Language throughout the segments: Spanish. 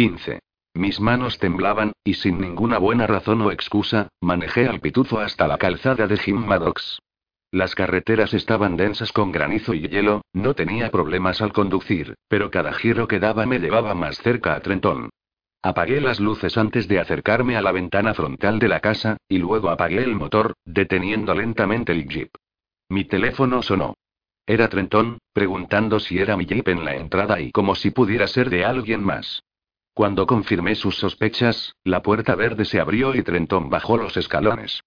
15. Mis manos temblaban, y sin ninguna buena razón o excusa, manejé al pitufo hasta la calzada de Jim Maddox. Las carreteras estaban densas con granizo y hielo, no tenía problemas al conducir, pero cada giro que daba me llevaba más cerca a Trenton. Apagué las luces antes de acercarme a la ventana frontal de la casa, y luego apagué el motor, deteniendo lentamente el jeep. Mi teléfono sonó. Era Trenton, preguntando si era mi jeep en la entrada y como si pudiera ser de alguien más. Cuando confirmé sus sospechas, la puerta verde se abrió y Trenton bajó los escalones.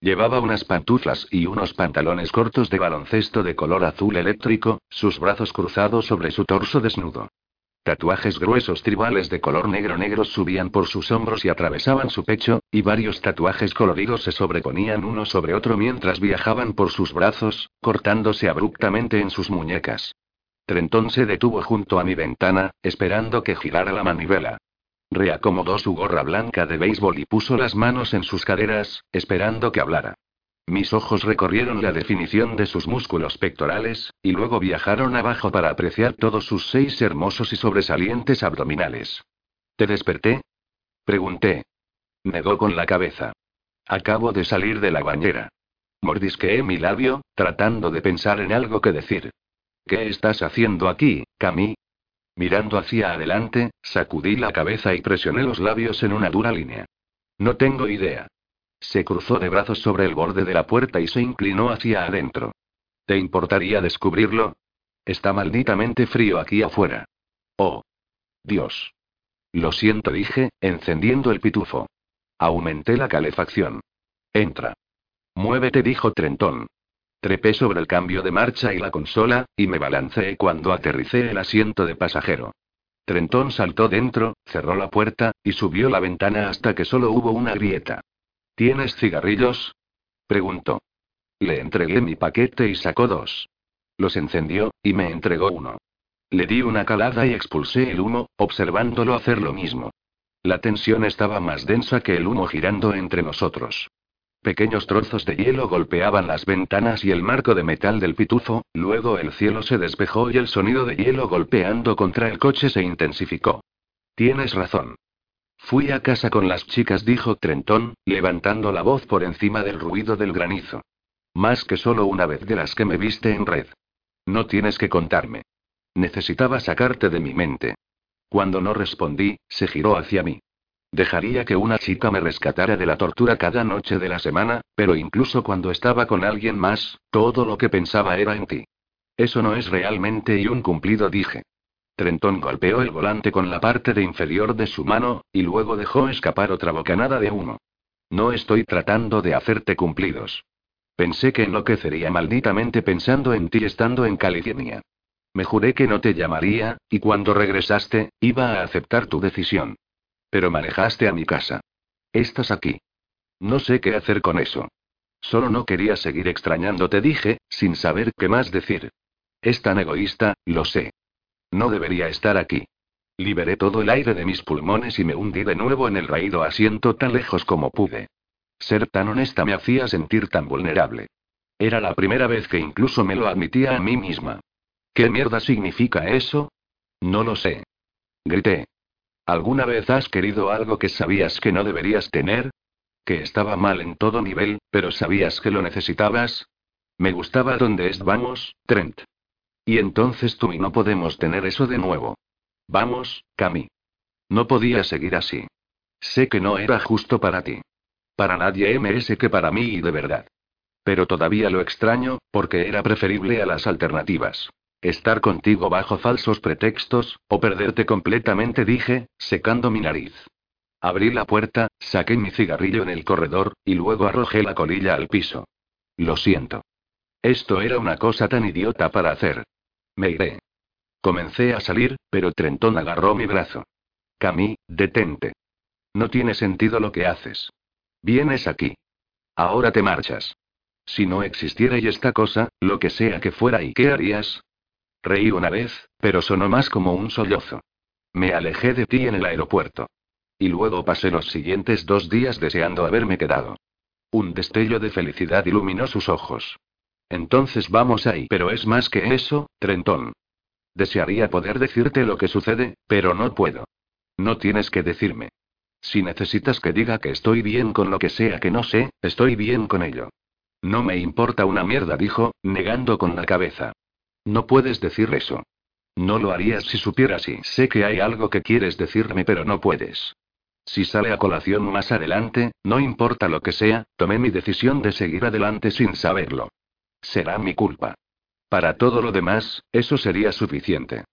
Llevaba unas pantuflas y unos pantalones cortos de baloncesto de color azul eléctrico, sus brazos cruzados sobre su torso desnudo. Tatuajes gruesos tribales de color negro negros subían por sus hombros y atravesaban su pecho, y varios tatuajes coloridos se sobreponían uno sobre otro mientras viajaban por sus brazos, cortándose abruptamente en sus muñecas. Trentón se detuvo junto a mi ventana, esperando que girara la manivela. Reacomodó su gorra blanca de béisbol y puso las manos en sus caderas, esperando que hablara. Mis ojos recorrieron la definición de sus músculos pectorales, y luego viajaron abajo para apreciar todos sus seis hermosos y sobresalientes abdominales. ¿Te desperté? Pregunté. Negó con la cabeza. Acabo de salir de la bañera. Mordisqueé mi labio, tratando de pensar en algo que decir. ¿Qué estás haciendo aquí, Camille? Mirando hacia adelante, sacudí la cabeza y presioné los labios en una dura línea. No tengo idea. Se cruzó de brazos sobre el borde de la puerta y se inclinó hacia adentro. ¿Te importaría descubrirlo? Está malditamente frío aquí afuera. Oh. Dios. Lo siento, dije, encendiendo el pitufo. Aumenté la calefacción. Entra. Muévete, dijo Trentón. Trepé sobre el cambio de marcha y la consola, y me balanceé cuando aterricé el asiento de pasajero. Trentón saltó dentro, cerró la puerta, y subió la ventana hasta que solo hubo una grieta. ¿Tienes cigarrillos? preguntó. Le entregué mi paquete y sacó dos. Los encendió, y me entregó uno. Le di una calada y expulsé el humo, observándolo hacer lo mismo. La tensión estaba más densa que el humo girando entre nosotros. Pequeños trozos de hielo golpeaban las ventanas y el marco de metal del pitufo, luego el cielo se despejó y el sonido de hielo golpeando contra el coche se intensificó. Tienes razón. Fui a casa con las chicas, dijo Trentón, levantando la voz por encima del ruido del granizo. Más que solo una vez de las que me viste en red. No tienes que contarme. Necesitaba sacarte de mi mente. Cuando no respondí, se giró hacia mí. Dejaría que una chica me rescatara de la tortura cada noche de la semana, pero incluso cuando estaba con alguien más, todo lo que pensaba era en ti. Eso no es realmente y un cumplido, dije. Trentón golpeó el volante con la parte de inferior de su mano, y luego dejó escapar otra bocanada de humo. No estoy tratando de hacerte cumplidos. Pensé que enloquecería malditamente pensando en ti estando en California. Me juré que no te llamaría, y cuando regresaste, iba a aceptar tu decisión. Pero manejaste a mi casa. Estás aquí. No sé qué hacer con eso. Solo no quería seguir extrañándote, dije, sin saber qué más decir. Es tan egoísta, lo sé. No debería estar aquí. Liberé todo el aire de mis pulmones y me hundí de nuevo en el raído asiento tan lejos como pude. Ser tan honesta me hacía sentir tan vulnerable. Era la primera vez que incluso me lo admitía a mí misma. ¿Qué mierda significa eso? No lo sé. Grité. ¿Alguna vez has querido algo que sabías que no deberías tener? Que estaba mal en todo nivel, pero sabías que lo necesitabas. Me gustaba donde vamos, Trent. Y entonces tú y no podemos tener eso de nuevo. Vamos, Cami. No podía seguir así. Sé que no era justo para ti. Para nadie MS que para mí y de verdad. Pero todavía lo extraño, porque era preferible a las alternativas. Estar contigo bajo falsos pretextos, o perderte completamente, dije, secando mi nariz. Abrí la puerta, saqué mi cigarrillo en el corredor, y luego arrojé la colilla al piso. Lo siento. Esto era una cosa tan idiota para hacer. Me iré. Comencé a salir, pero Trentón agarró mi brazo. Camí, detente. No tiene sentido lo que haces. Vienes aquí. Ahora te marchas. Si no existiera y esta cosa, lo que sea que fuera, ¿y qué harías? Reí una vez, pero sonó más como un sollozo. Me alejé de ti en el aeropuerto. Y luego pasé los siguientes dos días deseando haberme quedado. Un destello de felicidad iluminó sus ojos. Entonces vamos ahí. Pero es más que eso, Trentón. Desearía poder decirte lo que sucede, pero no puedo. No tienes que decirme. Si necesitas que diga que estoy bien con lo que sea que no sé, estoy bien con ello. No me importa una mierda, dijo, negando con la cabeza. No puedes decir eso. No lo harías si supieras y sé que hay algo que quieres decirme, pero no puedes. Si sale a colación más adelante, no importa lo que sea, tomé mi decisión de seguir adelante sin saberlo. Será mi culpa. Para todo lo demás, eso sería suficiente.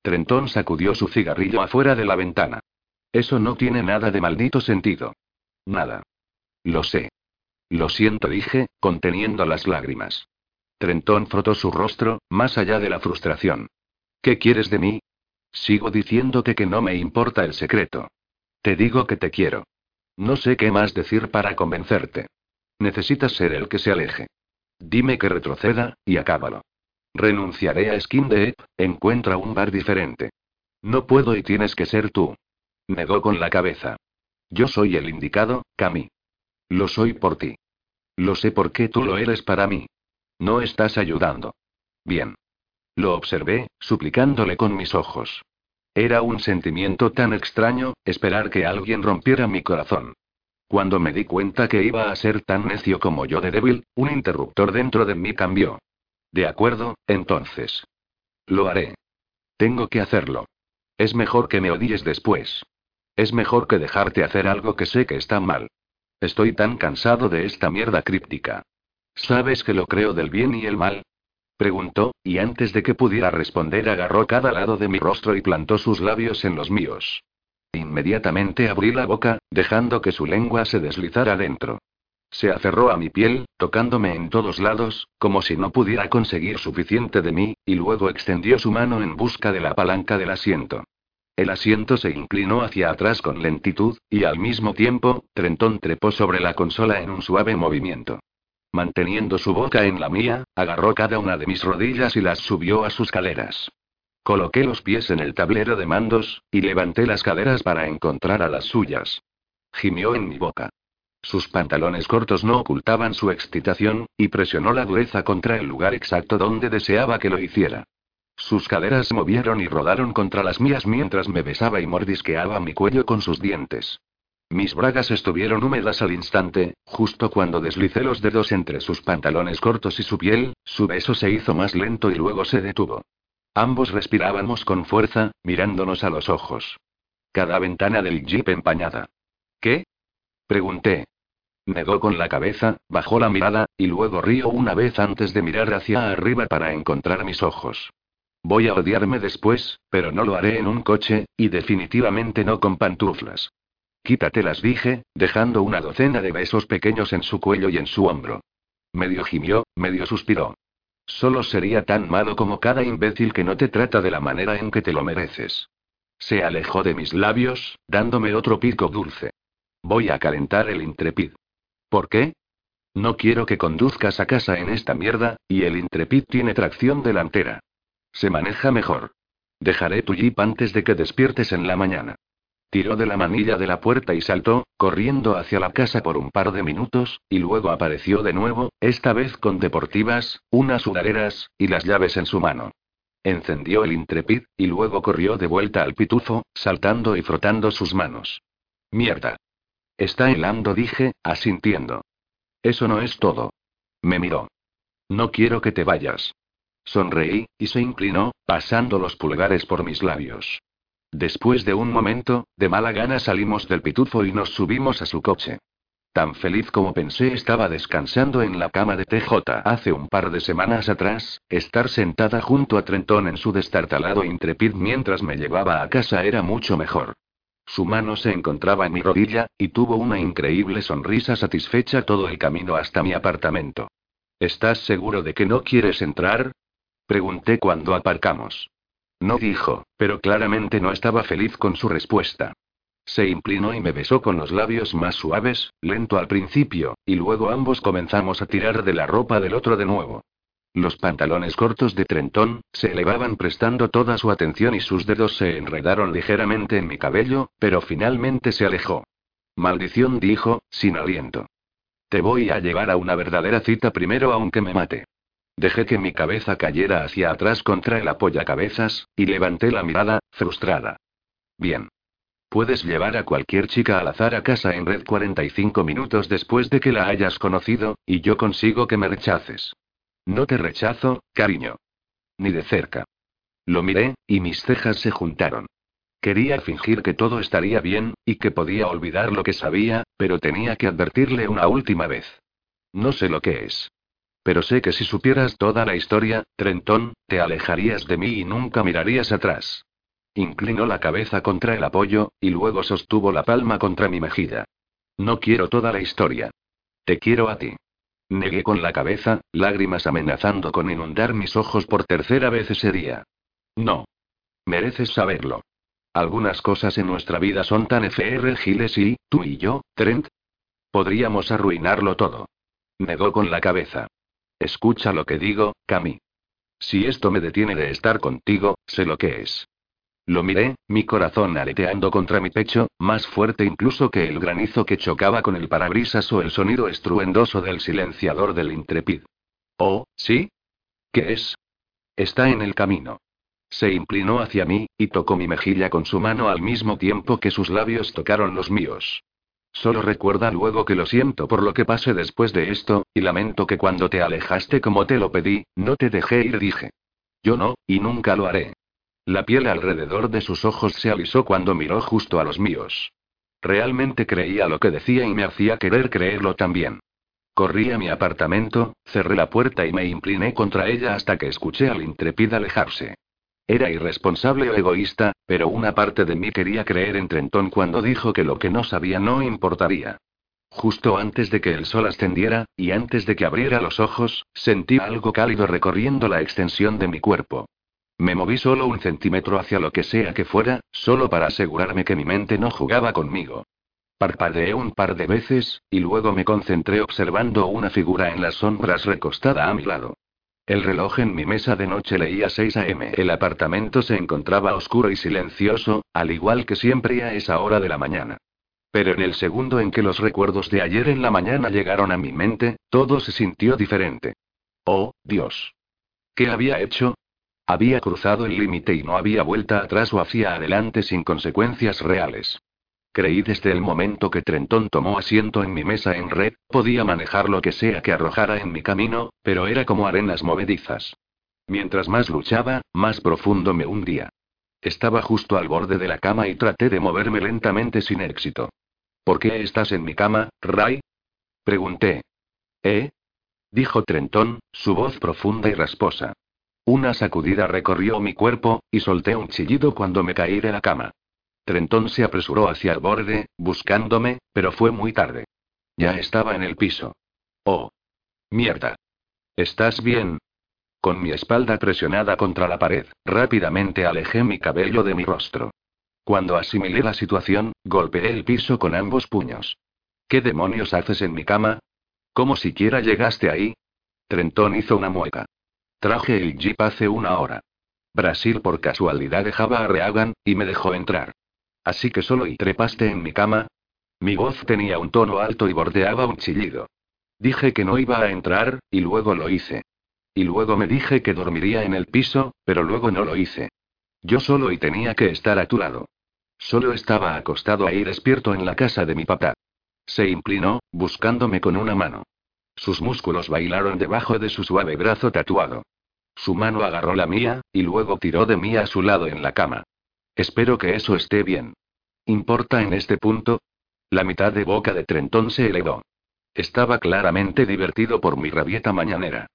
Trentón sacudió su cigarrillo afuera de la ventana. Eso no tiene nada de maldito sentido. Nada. Lo sé. Lo siento, dije, conteniendo las lágrimas. Trentón frotó su rostro, más allá de la frustración. ¿Qué quieres de mí? Sigo diciéndote que no me importa el secreto. Te digo que te quiero. No sé qué más decir para convencerte. Necesitas ser el que se aleje. Dime que retroceda, y acábalo. Renunciaré a Skin de encuentra un bar diferente. No puedo y tienes que ser tú. Negó con la cabeza. Yo soy el indicado, Cami. Lo soy por ti. Lo sé porque tú lo eres para mí. No estás ayudando. Bien. Lo observé, suplicándole con mis ojos. Era un sentimiento tan extraño, esperar que alguien rompiera mi corazón. Cuando me di cuenta que iba a ser tan necio como yo de débil, un interruptor dentro de mí cambió. De acuerdo, entonces. Lo haré. Tengo que hacerlo. Es mejor que me odies después. Es mejor que dejarte hacer algo que sé que está mal. Estoy tan cansado de esta mierda críptica. ¿Sabes que lo creo del bien y el mal? Preguntó, y antes de que pudiera responder agarró cada lado de mi rostro y plantó sus labios en los míos. Inmediatamente abrí la boca, dejando que su lengua se deslizara dentro. Se aferró a mi piel, tocándome en todos lados, como si no pudiera conseguir suficiente de mí, y luego extendió su mano en busca de la palanca del asiento. El asiento se inclinó hacia atrás con lentitud, y al mismo tiempo, Trentón trepó sobre la consola en un suave movimiento. Manteniendo su boca en la mía, agarró cada una de mis rodillas y las subió a sus caderas. Coloqué los pies en el tablero de mandos, y levanté las caderas para encontrar a las suyas. Gimió en mi boca. Sus pantalones cortos no ocultaban su excitación, y presionó la dureza contra el lugar exacto donde deseaba que lo hiciera. Sus caderas movieron y rodaron contra las mías mientras me besaba y mordisqueaba mi cuello con sus dientes. Mis bragas estuvieron húmedas al instante, justo cuando deslicé los dedos entre sus pantalones cortos y su piel, su beso se hizo más lento y luego se detuvo. Ambos respirábamos con fuerza, mirándonos a los ojos. Cada ventana del jeep empañada. ¿Qué? Pregunté. Negó con la cabeza, bajó la mirada, y luego rió una vez antes de mirar hacia arriba para encontrar mis ojos. Voy a odiarme después, pero no lo haré en un coche, y definitivamente no con pantuflas. Quítatelas, dije, dejando una docena de besos pequeños en su cuello y en su hombro. Medio gimió, medio suspiró. Solo sería tan malo como cada imbécil que no te trata de la manera en que te lo mereces. Se alejó de mis labios, dándome otro pico dulce. Voy a calentar el intrepid. ¿Por qué? No quiero que conduzcas a casa en esta mierda, y el intrepid tiene tracción delantera. Se maneja mejor. Dejaré tu jeep antes de que despiertes en la mañana. Tiró de la manilla de la puerta y saltó, corriendo hacia la casa por un par de minutos, y luego apareció de nuevo, esta vez con deportivas, unas sudaderas, y las llaves en su mano. Encendió el intrepid, y luego corrió de vuelta al pitufo, saltando y frotando sus manos. Mierda. Está helando, dije, asintiendo. Eso no es todo. Me miró. No quiero que te vayas. Sonreí, y se inclinó, pasando los pulgares por mis labios. Después de un momento, de mala gana salimos del pitufo y nos subimos a su coche. Tan feliz como pensé estaba descansando en la cama de TJ hace un par de semanas atrás, estar sentada junto a Trentón en su destartalado intrepid mientras me llevaba a casa era mucho mejor. Su mano se encontraba en mi rodilla, y tuvo una increíble sonrisa satisfecha todo el camino hasta mi apartamento. ¿Estás seguro de que no quieres entrar? Pregunté cuando aparcamos. No dijo, pero claramente no estaba feliz con su respuesta. Se inclinó y me besó con los labios más suaves, lento al principio, y luego ambos comenzamos a tirar de la ropa del otro de nuevo. Los pantalones cortos de Trentón se elevaban prestando toda su atención y sus dedos se enredaron ligeramente en mi cabello, pero finalmente se alejó. Maldición dijo, sin aliento. Te voy a llevar a una verdadera cita primero aunque me mate. Dejé que mi cabeza cayera hacia atrás contra el apoyacabezas, y levanté la mirada, frustrada. Bien. Puedes llevar a cualquier chica al azar a casa en red 45 minutos después de que la hayas conocido, y yo consigo que me rechaces. No te rechazo, cariño. Ni de cerca. Lo miré, y mis cejas se juntaron. Quería fingir que todo estaría bien, y que podía olvidar lo que sabía, pero tenía que advertirle una última vez. No sé lo que es. Pero sé que si supieras toda la historia, Trentón, te alejarías de mí y nunca mirarías atrás. Inclinó la cabeza contra el apoyo, y luego sostuvo la palma contra mi mejilla. No quiero toda la historia. Te quiero a ti. Negué con la cabeza, lágrimas amenazando con inundar mis ojos por tercera vez ese día. No. Mereces saberlo. Algunas cosas en nuestra vida son tan giles y, tú y yo, Trent. Podríamos arruinarlo todo. Negó con la cabeza. Escucha lo que digo, Cami. Si esto me detiene de estar contigo, sé lo que es. Lo miré, mi corazón aleteando contra mi pecho, más fuerte incluso que el granizo que chocaba con el parabrisas o el sonido estruendoso del silenciador del Intrepid. Oh, ¿sí? ¿Qué es? Está en el camino. Se inclinó hacia mí, y tocó mi mejilla con su mano al mismo tiempo que sus labios tocaron los míos. Solo recuerda luego que lo siento por lo que pase después de esto, y lamento que cuando te alejaste como te lo pedí, no te dejé ir, dije. Yo no, y nunca lo haré. La piel alrededor de sus ojos se alisó cuando miró justo a los míos. Realmente creía lo que decía y me hacía querer creerlo también. Corrí a mi apartamento, cerré la puerta y me incliné contra ella hasta que escuché al intrépida alejarse. Era irresponsable o egoísta, pero una parte de mí quería creer en Trentón cuando dijo que lo que no sabía no importaría. Justo antes de que el sol ascendiera, y antes de que abriera los ojos, sentí algo cálido recorriendo la extensión de mi cuerpo. Me moví solo un centímetro hacia lo que sea que fuera, solo para asegurarme que mi mente no jugaba conmigo. Parpadeé un par de veces, y luego me concentré observando una figura en las sombras recostada a mi lado. El reloj en mi mesa de noche leía 6 a.m. El apartamento se encontraba oscuro y silencioso, al igual que siempre a esa hora de la mañana. Pero en el segundo en que los recuerdos de ayer en la mañana llegaron a mi mente, todo se sintió diferente. Oh, Dios. ¿Qué había hecho? Había cruzado el límite y no había vuelta atrás o hacia adelante sin consecuencias reales. Creí desde el momento que Trentón tomó asiento en mi mesa en red, podía manejar lo que sea que arrojara en mi camino, pero era como arenas movedizas. Mientras más luchaba, más profundo me hundía. Estaba justo al borde de la cama y traté de moverme lentamente sin éxito. ¿Por qué estás en mi cama, Ray? Pregunté. ¿Eh? Dijo Trentón, su voz profunda y rasposa. Una sacudida recorrió mi cuerpo, y solté un chillido cuando me caí de la cama. Trentón se apresuró hacia el borde, buscándome, pero fue muy tarde. Ya estaba en el piso. Oh. Mierda. ¿Estás bien? Con mi espalda presionada contra la pared, rápidamente alejé mi cabello de mi rostro. Cuando asimilé la situación, golpeé el piso con ambos puños. ¿Qué demonios haces en mi cama? ¿Cómo siquiera llegaste ahí? Trentón hizo una mueca. Traje el jeep hace una hora. Brasil por casualidad dejaba a Reagan, y me dejó entrar. Así que solo y trepaste en mi cama. Mi voz tenía un tono alto y bordeaba un chillido. Dije que no iba a entrar, y luego lo hice. Y luego me dije que dormiría en el piso, pero luego no lo hice. Yo solo y tenía que estar a tu lado. Solo estaba acostado ahí despierto en la casa de mi papá. Se inclinó, buscándome con una mano. Sus músculos bailaron debajo de su suave brazo tatuado. Su mano agarró la mía, y luego tiró de mí a su lado en la cama. Espero que eso esté bien. ¿Importa en este punto? La mitad de boca de Trentón se elevó. Estaba claramente divertido por mi rabieta mañanera.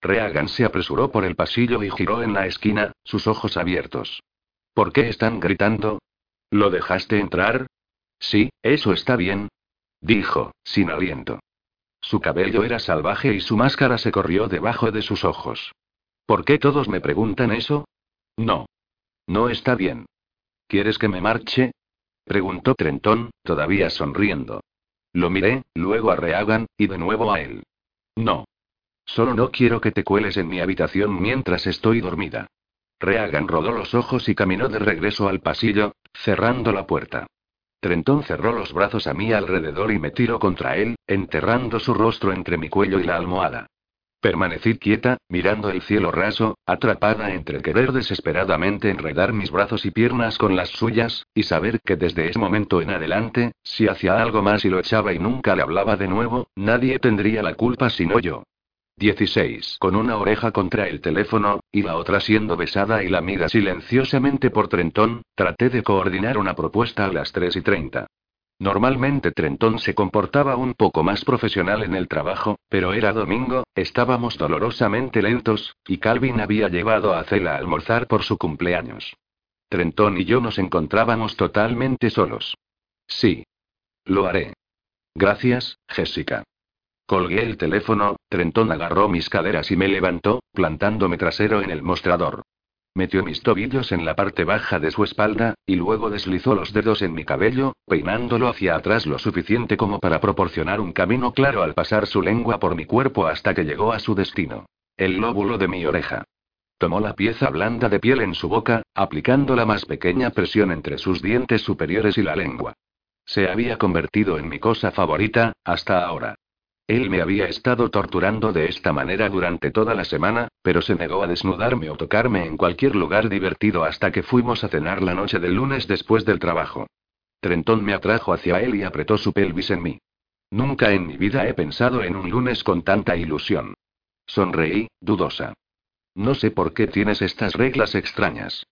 Reagan se apresuró por el pasillo y giró en la esquina, sus ojos abiertos. ¿Por qué están gritando? ¿Lo dejaste entrar? Sí, eso está bien. Dijo, sin aliento. Su cabello era salvaje y su máscara se corrió debajo de sus ojos. ¿Por qué todos me preguntan eso? No. No está bien. ¿Quieres que me marche? preguntó Trentón, todavía sonriendo. Lo miré, luego a Reagan, y de nuevo a él. No. Solo no quiero que te cueles en mi habitación mientras estoy dormida. Reagan rodó los ojos y caminó de regreso al pasillo, cerrando la puerta. Trentón cerró los brazos a mi alrededor y me tiró contra él, enterrando su rostro entre mi cuello y la almohada. Permanecí quieta, mirando el cielo raso, atrapada entre querer desesperadamente enredar mis brazos y piernas con las suyas, y saber que desde ese momento en adelante, si hacía algo más y lo echaba y nunca le hablaba de nuevo, nadie tendría la culpa sino yo. 16. Con una oreja contra el teléfono, y la otra siendo besada y lamida silenciosamente por Trentón, traté de coordinar una propuesta a las 3 y 30. Normalmente Trentón se comportaba un poco más profesional en el trabajo, pero era domingo, estábamos dolorosamente lentos, y Calvin había llevado a Cela a almorzar por su cumpleaños. Trentón y yo nos encontrábamos totalmente solos. Sí. Lo haré. Gracias, Jessica. Colgué el teléfono, Trentón agarró mis caderas y me levantó, plantándome trasero en el mostrador. Metió mis tobillos en la parte baja de su espalda, y luego deslizó los dedos en mi cabello, peinándolo hacia atrás lo suficiente como para proporcionar un camino claro al pasar su lengua por mi cuerpo hasta que llegó a su destino. El lóbulo de mi oreja. Tomó la pieza blanda de piel en su boca, aplicando la más pequeña presión entre sus dientes superiores y la lengua. Se había convertido en mi cosa favorita, hasta ahora. Él me había estado torturando de esta manera durante toda la semana, pero se negó a desnudarme o tocarme en cualquier lugar divertido hasta que fuimos a cenar la noche del lunes después del trabajo. Trentón me atrajo hacia él y apretó su pelvis en mí. Nunca en mi vida he pensado en un lunes con tanta ilusión. Sonreí, dudosa. No sé por qué tienes estas reglas extrañas.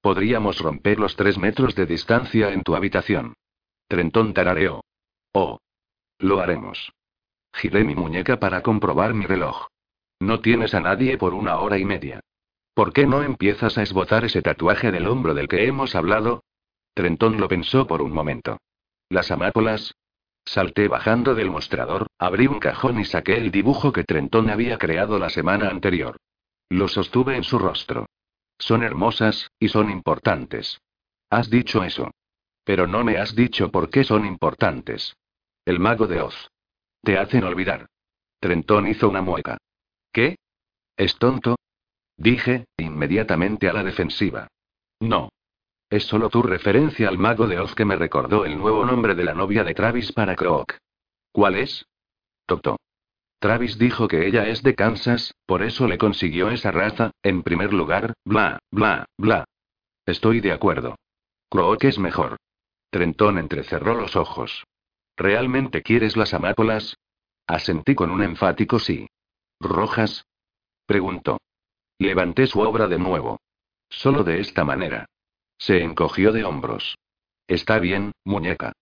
Podríamos romper los tres metros de distancia en tu habitación. Trentón tarareó. Oh. Lo haremos. Giré mi muñeca para comprobar mi reloj. No tienes a nadie por una hora y media. ¿Por qué no empiezas a esbozar ese tatuaje del hombro del que hemos hablado? Trentón lo pensó por un momento. ¿Las amápolas? Salté bajando del mostrador, abrí un cajón y saqué el dibujo que Trentón había creado la semana anterior. Lo sostuve en su rostro. Son hermosas, y son importantes. Has dicho eso. Pero no me has dicho por qué son importantes. El mago de Oz. Te hacen olvidar. Trentón hizo una mueca. ¿Qué? ¿Es tonto? Dije, inmediatamente a la defensiva. No. Es solo tu referencia al mago de Oz que me recordó el nuevo nombre de la novia de Travis para Croc. ¿Cuál es? Toto. Travis dijo que ella es de Kansas, por eso le consiguió esa raza, en primer lugar, bla, bla, bla. Estoy de acuerdo. Croc es mejor. Trentón entrecerró los ojos. ¿Realmente quieres las amápolas? Asentí con un enfático sí. ¿Rojas? Preguntó. Levanté su obra de nuevo. Solo de esta manera. Se encogió de hombros. Está bien, muñeca.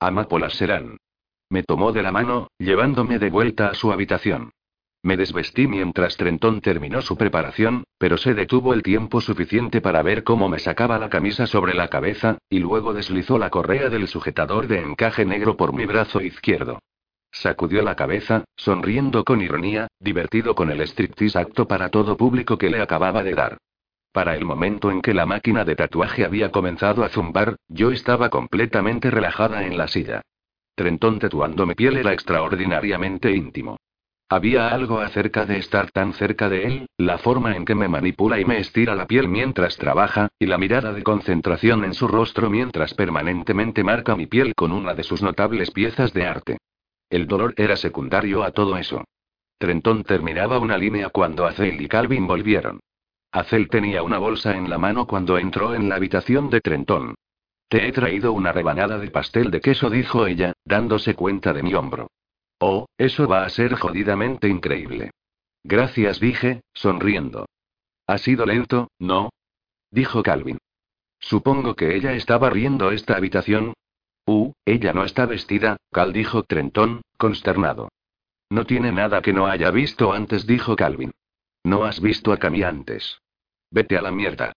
Amápolas serán. Me tomó de la mano, llevándome de vuelta a su habitación. Me desvestí mientras Trentón terminó su preparación, pero se detuvo el tiempo suficiente para ver cómo me sacaba la camisa sobre la cabeza, y luego deslizó la correa del sujetador de encaje negro por mi brazo izquierdo. Sacudió la cabeza, sonriendo con ironía, divertido con el striptease acto para todo público que le acababa de dar. Para el momento en que la máquina de tatuaje había comenzado a zumbar, yo estaba completamente relajada en la silla. Trentón tatuando mi piel era extraordinariamente íntimo. Había algo acerca de estar tan cerca de él, la forma en que me manipula y me estira la piel mientras trabaja, y la mirada de concentración en su rostro mientras permanentemente marca mi piel con una de sus notables piezas de arte. El dolor era secundario a todo eso. Trentón terminaba una línea cuando Acel y Calvin volvieron. Acel tenía una bolsa en la mano cuando entró en la habitación de Trentón. Te he traído una rebanada de pastel de queso, dijo ella, dándose cuenta de mi hombro. Oh, eso va a ser jodidamente increíble. Gracias, dije, sonriendo. Ha sido lento, ¿no? Dijo Calvin. Supongo que ella estaba riendo esta habitación. Uh, ella no está vestida, Cal dijo Trentón, consternado. No tiene nada que no haya visto antes, dijo Calvin. No has visto a Cami antes. Vete a la mierda.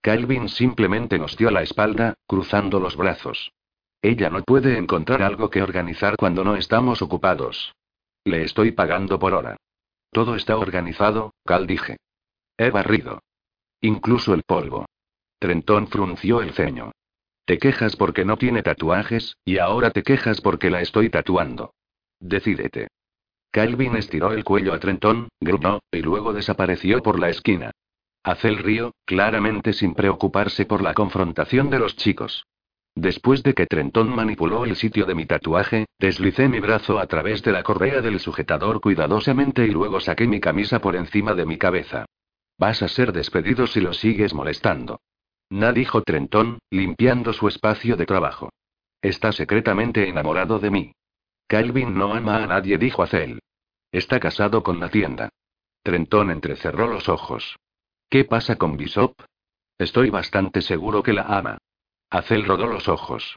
Calvin simplemente nos dio la espalda, cruzando los brazos. Ella no puede encontrar algo que organizar cuando no estamos ocupados. Le estoy pagando por hora. Todo está organizado, Cal dije. He barrido. Incluso el polvo. Trentón frunció el ceño. Te quejas porque no tiene tatuajes, y ahora te quejas porque la estoy tatuando. Decídete. Calvin estiró el cuello a Trentón, gruñó, y luego desapareció por la esquina. Hace el río, claramente sin preocuparse por la confrontación de los chicos. Después de que Trentón manipuló el sitio de mi tatuaje, deslicé mi brazo a través de la correa del sujetador cuidadosamente y luego saqué mi camisa por encima de mi cabeza. Vas a ser despedido si lo sigues molestando. Na dijo Trentón, limpiando su espacio de trabajo. Está secretamente enamorado de mí. Calvin no ama a nadie, dijo Acel. Está casado con la tienda. Trentón entrecerró los ojos. ¿Qué pasa con Bishop? Estoy bastante seguro que la ama. Acel rodó los ojos.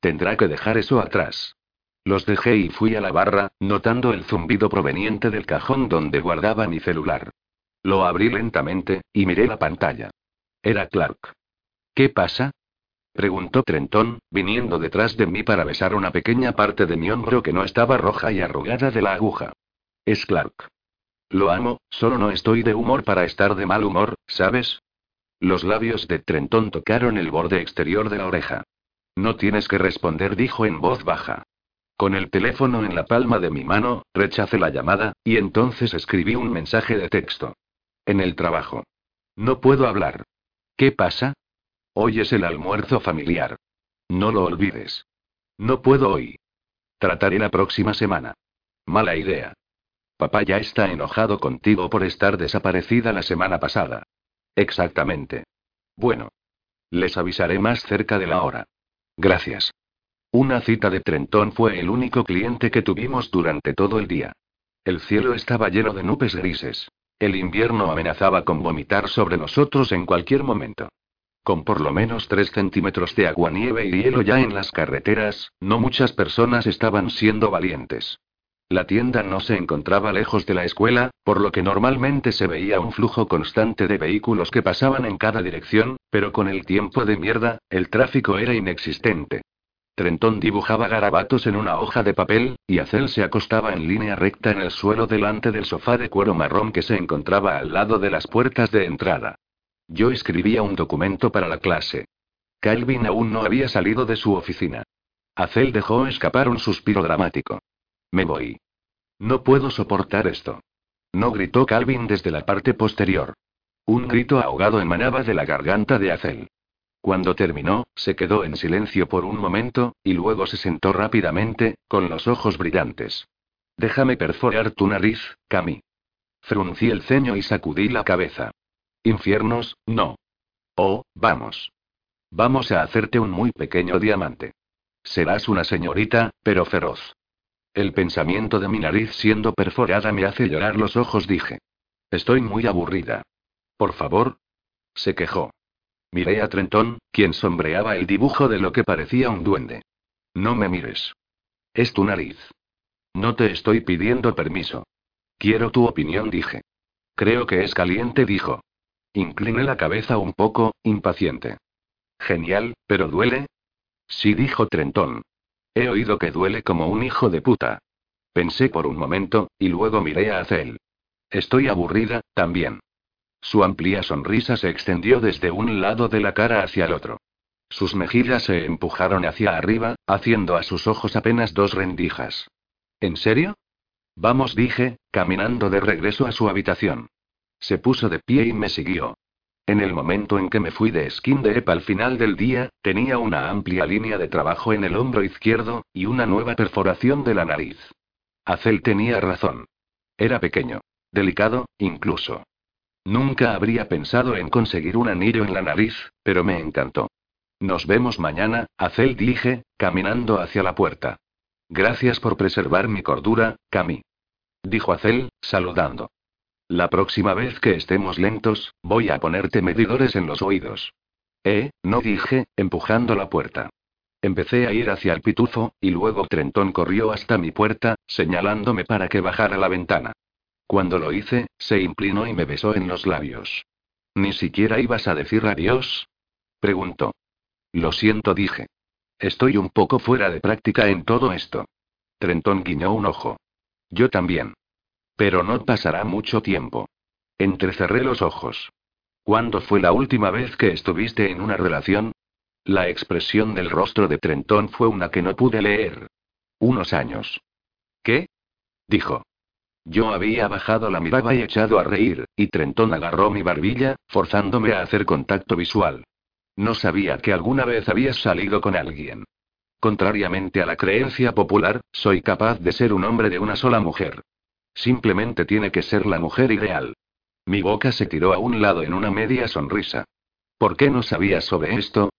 Tendrá que dejar eso atrás. Los dejé y fui a la barra, notando el zumbido proveniente del cajón donde guardaba mi celular. Lo abrí lentamente, y miré la pantalla. Era Clark. ¿Qué pasa? preguntó Trentón, viniendo detrás de mí para besar una pequeña parte de mi hombro que no estaba roja y arrugada de la aguja. Es Clark. Lo amo, solo no estoy de humor para estar de mal humor, ¿sabes? Los labios de Trentón tocaron el borde exterior de la oreja. No tienes que responder, dijo en voz baja. Con el teléfono en la palma de mi mano, rechacé la llamada, y entonces escribí un mensaje de texto. En el trabajo. No puedo hablar. ¿Qué pasa? Hoy es el almuerzo familiar. No lo olvides. No puedo hoy. Trataré la próxima semana. Mala idea. Papá ya está enojado contigo por estar desaparecida la semana pasada. Exactamente. Bueno. Les avisaré más cerca de la hora. Gracias. Una cita de Trentón fue el único cliente que tuvimos durante todo el día. El cielo estaba lleno de nubes grises. El invierno amenazaba con vomitar sobre nosotros en cualquier momento. Con por lo menos 3 centímetros de agua, nieve y hielo ya en las carreteras, no muchas personas estaban siendo valientes. La tienda no se encontraba lejos de la escuela, por lo que normalmente se veía un flujo constante de vehículos que pasaban en cada dirección, pero con el tiempo de mierda, el tráfico era inexistente. Trentón dibujaba garabatos en una hoja de papel, y Acel se acostaba en línea recta en el suelo delante del sofá de cuero marrón que se encontraba al lado de las puertas de entrada. Yo escribía un documento para la clase. Calvin aún no había salido de su oficina. Acel dejó escapar un suspiro dramático. Me voy. No puedo soportar esto. No gritó Calvin desde la parte posterior. Un grito ahogado emanaba de la garganta de Acel. Cuando terminó, se quedó en silencio por un momento, y luego se sentó rápidamente, con los ojos brillantes. Déjame perforar tu nariz, Cami. Fruncí el ceño y sacudí la cabeza. Infiernos, no. Oh, vamos. Vamos a hacerte un muy pequeño diamante. Serás una señorita, pero feroz. El pensamiento de mi nariz siendo perforada me hace llorar los ojos, dije. Estoy muy aburrida. Por favor. Se quejó. Miré a Trentón, quien sombreaba el dibujo de lo que parecía un duende. No me mires. Es tu nariz. No te estoy pidiendo permiso. Quiero tu opinión, dije. Creo que es caliente, dijo. Incliné la cabeza un poco, impaciente. Genial, pero duele. Sí, dijo Trentón. He oído que duele como un hijo de puta. Pensé por un momento, y luego miré a Acel. Estoy aburrida, también. Su amplia sonrisa se extendió desde un lado de la cara hacia el otro. Sus mejillas se empujaron hacia arriba, haciendo a sus ojos apenas dos rendijas. ¿En serio? Vamos, dije, caminando de regreso a su habitación. Se puso de pie y me siguió. En el momento en que me fui de Skin Deep al final del día, tenía una amplia línea de trabajo en el hombro izquierdo, y una nueva perforación de la nariz. Acel tenía razón. Era pequeño. Delicado, incluso. Nunca habría pensado en conseguir un anillo en la nariz, pero me encantó. Nos vemos mañana, Acel dije, caminando hacia la puerta. Gracias por preservar mi cordura, Cami. Dijo Acel, saludando. La próxima vez que estemos lentos, voy a ponerte medidores en los oídos. Eh, no dije, empujando la puerta. Empecé a ir hacia el pitufo, y luego Trentón corrió hasta mi puerta, señalándome para que bajara la ventana. Cuando lo hice, se inclinó y me besó en los labios. ¿Ni siquiera ibas a decir adiós? Preguntó. Lo siento, dije. Estoy un poco fuera de práctica en todo esto. Trentón guiñó un ojo. Yo también. Pero no pasará mucho tiempo. Entrecerré los ojos. ¿Cuándo fue la última vez que estuviste en una relación? La expresión del rostro de Trentón fue una que no pude leer. Unos años. ¿Qué? dijo. Yo había bajado la mirada y echado a reír, y Trentón agarró mi barbilla, forzándome a hacer contacto visual. No sabía que alguna vez habías salido con alguien. Contrariamente a la creencia popular, soy capaz de ser un hombre de una sola mujer. Simplemente tiene que ser la mujer ideal. Mi boca se tiró a un lado en una media sonrisa. ¿Por qué no sabías sobre esto?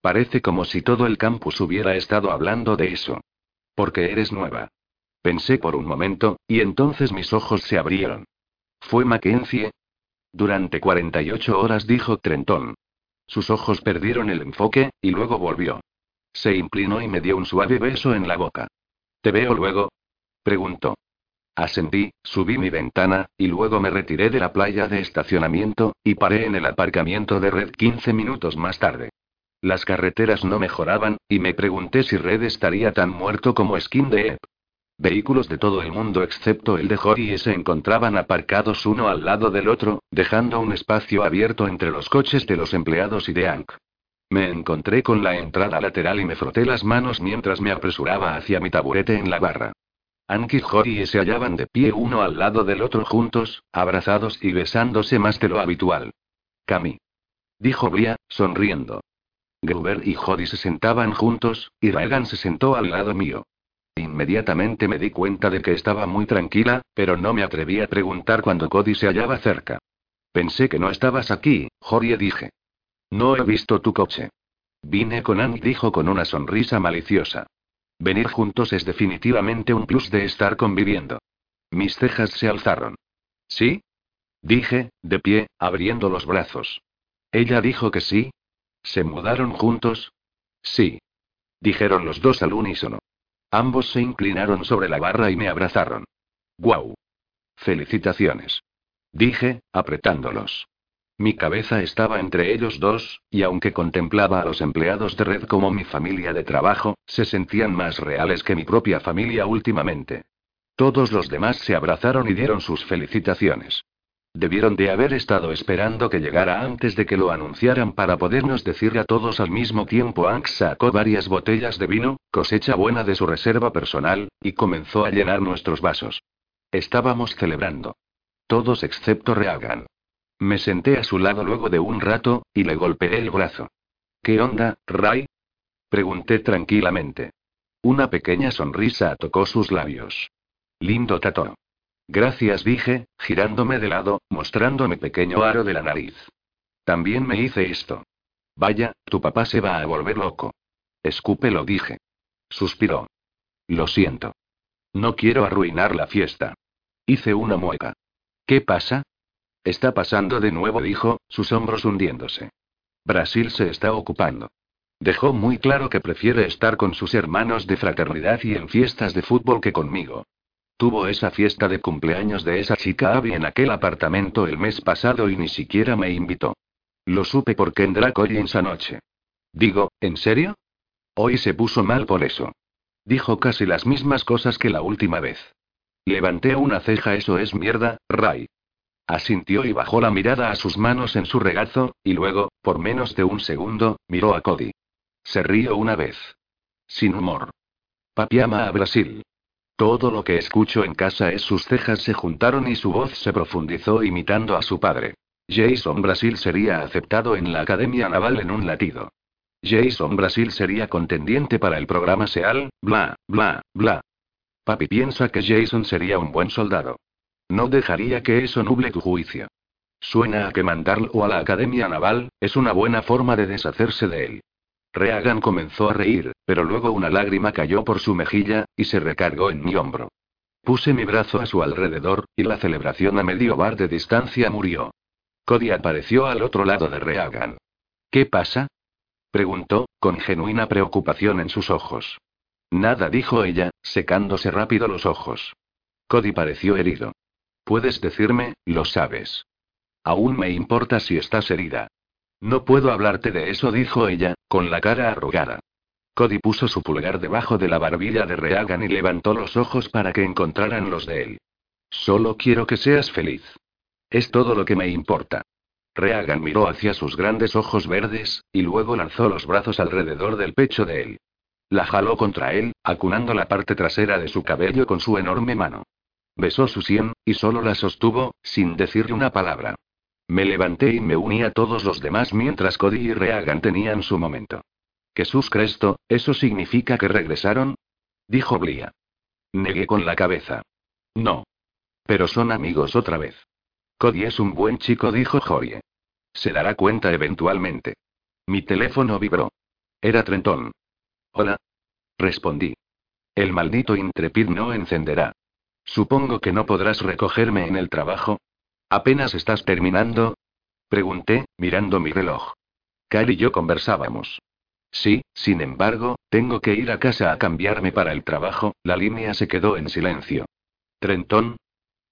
Parece como si todo el campus hubiera estado hablando de eso. Porque eres nueva. Pensé por un momento, y entonces mis ojos se abrieron. ¿Fue Mackenzie? Durante 48 horas dijo Trenton. Sus ojos perdieron el enfoque, y luego volvió. Se inclinó y me dio un suave beso en la boca. ¿Te veo luego? preguntó. Ascendí, subí mi ventana, y luego me retiré de la playa de estacionamiento, y paré en el aparcamiento de Red 15 minutos más tarde. Las carreteras no mejoraban, y me pregunté si Red estaría tan muerto como Skin de Ep. Vehículos de todo el mundo excepto el de Jory se encontraban aparcados uno al lado del otro, dejando un espacio abierto entre los coches de los empleados y de Ank. Me encontré con la entrada lateral y me froté las manos mientras me apresuraba hacia mi taburete en la barra. Anki y Jory se hallaban de pie uno al lado del otro juntos, abrazados y besándose más de lo habitual. Cami. Dijo Bria, sonriendo. Gruber y Jody se sentaban juntos, y Reagan se sentó al lado mío. Inmediatamente me di cuenta de que estaba muy tranquila, pero no me atreví a preguntar cuando Cody se hallaba cerca. Pensé que no estabas aquí, Jory dije. No he visto tu coche. Vine con Anne, dijo con una sonrisa maliciosa. Venir juntos es definitivamente un plus de estar conviviendo. Mis cejas se alzaron. ¿Sí? Dije, de pie, abriendo los brazos. Ella dijo que sí. ¿Se mudaron juntos? Sí. Dijeron los dos al unísono. Ambos se inclinaron sobre la barra y me abrazaron. ¡Guau! Felicitaciones. Dije, apretándolos. Mi cabeza estaba entre ellos dos, y aunque contemplaba a los empleados de red como mi familia de trabajo, se sentían más reales que mi propia familia últimamente. Todos los demás se abrazaron y dieron sus felicitaciones. Debieron de haber estado esperando que llegara antes de que lo anunciaran para podernos decir a todos al mismo tiempo. Anx sacó varias botellas de vino, cosecha buena de su reserva personal, y comenzó a llenar nuestros vasos. Estábamos celebrando. Todos excepto Reagan. Me senté a su lado luego de un rato, y le golpeé el brazo. ¿Qué onda, Ray? Pregunté tranquilamente. Una pequeña sonrisa tocó sus labios. Lindo tato. Gracias, dije, girándome de lado, mostrando mi pequeño aro de la nariz. También me hice esto. Vaya, tu papá se va a volver loco. Escupe lo dije. Suspiró. Lo siento. No quiero arruinar la fiesta. Hice una mueca. ¿Qué pasa? Está pasando de nuevo, dijo, sus hombros hundiéndose. Brasil se está ocupando. Dejó muy claro que prefiere estar con sus hermanos de fraternidad y en fiestas de fútbol que conmigo. Tuvo esa fiesta de cumpleaños de esa chica Abby en aquel apartamento el mes pasado y ni siquiera me invitó. Lo supe por Kendra Collins anoche. Digo, ¿en serio? Hoy se puso mal por eso. Dijo casi las mismas cosas que la última vez. Levanté una ceja, eso es mierda, Ray. Asintió y bajó la mirada a sus manos en su regazo, y luego, por menos de un segundo, miró a Cody. Se rió una vez. Sin humor. Papi ama a Brasil. Todo lo que escucho en casa es sus cejas se juntaron y su voz se profundizó imitando a su padre. Jason Brasil sería aceptado en la Academia Naval en un latido. Jason Brasil sería contendiente para el programa SEAL, bla, bla, bla. Papi piensa que Jason sería un buen soldado. No dejaría que eso nuble tu juicio. Suena a que mandarlo a la Academia Naval, es una buena forma de deshacerse de él. Reagan comenzó a reír, pero luego una lágrima cayó por su mejilla, y se recargó en mi hombro. Puse mi brazo a su alrededor, y la celebración a medio bar de distancia murió. Cody apareció al otro lado de Reagan. ¿Qué pasa? preguntó, con genuina preocupación en sus ojos. Nada, dijo ella, secándose rápido los ojos. Cody pareció herido. Puedes decirme, lo sabes. Aún me importa si estás herida. No puedo hablarte de eso, dijo ella, con la cara arrugada. Cody puso su pulgar debajo de la barbilla de Reagan y levantó los ojos para que encontraran los de él. Solo quiero que seas feliz. Es todo lo que me importa. Reagan miró hacia sus grandes ojos verdes, y luego lanzó los brazos alrededor del pecho de él. La jaló contra él, acunando la parte trasera de su cabello con su enorme mano. Besó su sien, y solo la sostuvo, sin decirle una palabra. Me levanté y me uní a todos los demás mientras Cody y Reagan tenían su momento. Jesús Cresto, ¿eso significa que regresaron? Dijo Blia. Negué con la cabeza. No. Pero son amigos otra vez. Cody es un buen chico, dijo Jorie. Se dará cuenta eventualmente. Mi teléfono vibró. Era Trenton. Hola. Respondí. El maldito Intrepid no encenderá. Supongo que no podrás recogerme en el trabajo. ¿Apenas estás terminando? Pregunté, mirando mi reloj. Car y yo conversábamos. Sí, sin embargo, tengo que ir a casa a cambiarme para el trabajo, la línea se quedó en silencio. ¿Trentón?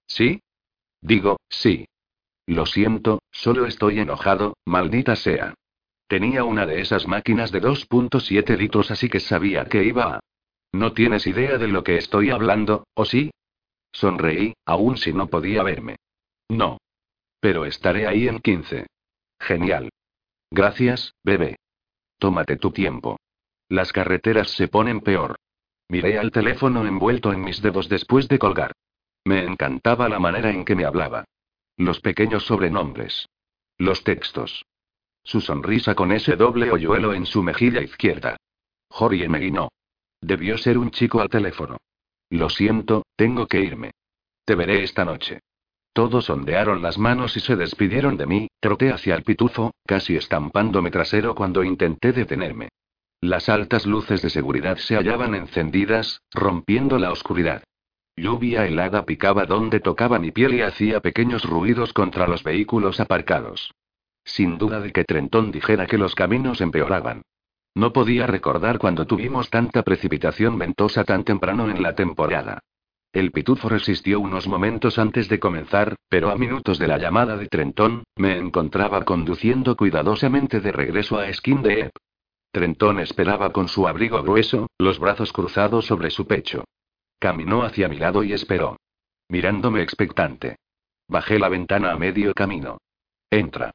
¿Sí? Digo, sí. Lo siento, solo estoy enojado, maldita sea. Tenía una de esas máquinas de 2.7 litros así que sabía que iba a... ¿No tienes idea de lo que estoy hablando, o sí? Sonreí, aun si no podía verme. No. Pero estaré ahí en 15. Genial. Gracias, bebé. Tómate tu tiempo. Las carreteras se ponen peor. Miré al teléfono envuelto en mis dedos después de colgar. Me encantaba la manera en que me hablaba. Los pequeños sobrenombres. Los textos. Su sonrisa con ese doble hoyuelo en su mejilla izquierda. Jorge me guinó. Debió ser un chico al teléfono. Lo siento, tengo que irme. Te veré esta noche. Todos ondearon las manos y se despidieron de mí, troté hacia el pitufo, casi estampándome trasero cuando intenté detenerme. Las altas luces de seguridad se hallaban encendidas, rompiendo la oscuridad. Lluvia helada picaba donde tocaba mi piel y hacía pequeños ruidos contra los vehículos aparcados. Sin duda de que Trentón dijera que los caminos empeoraban. No podía recordar cuando tuvimos tanta precipitación ventosa tan temprano en la temporada. El pitufo resistió unos momentos antes de comenzar, pero a minutos de la llamada de Trentón, me encontraba conduciendo cuidadosamente de regreso a Skin de Ep. Trentón esperaba con su abrigo grueso, los brazos cruzados sobre su pecho. Caminó hacia mi lado y esperó. Mirándome expectante. Bajé la ventana a medio camino. Entra.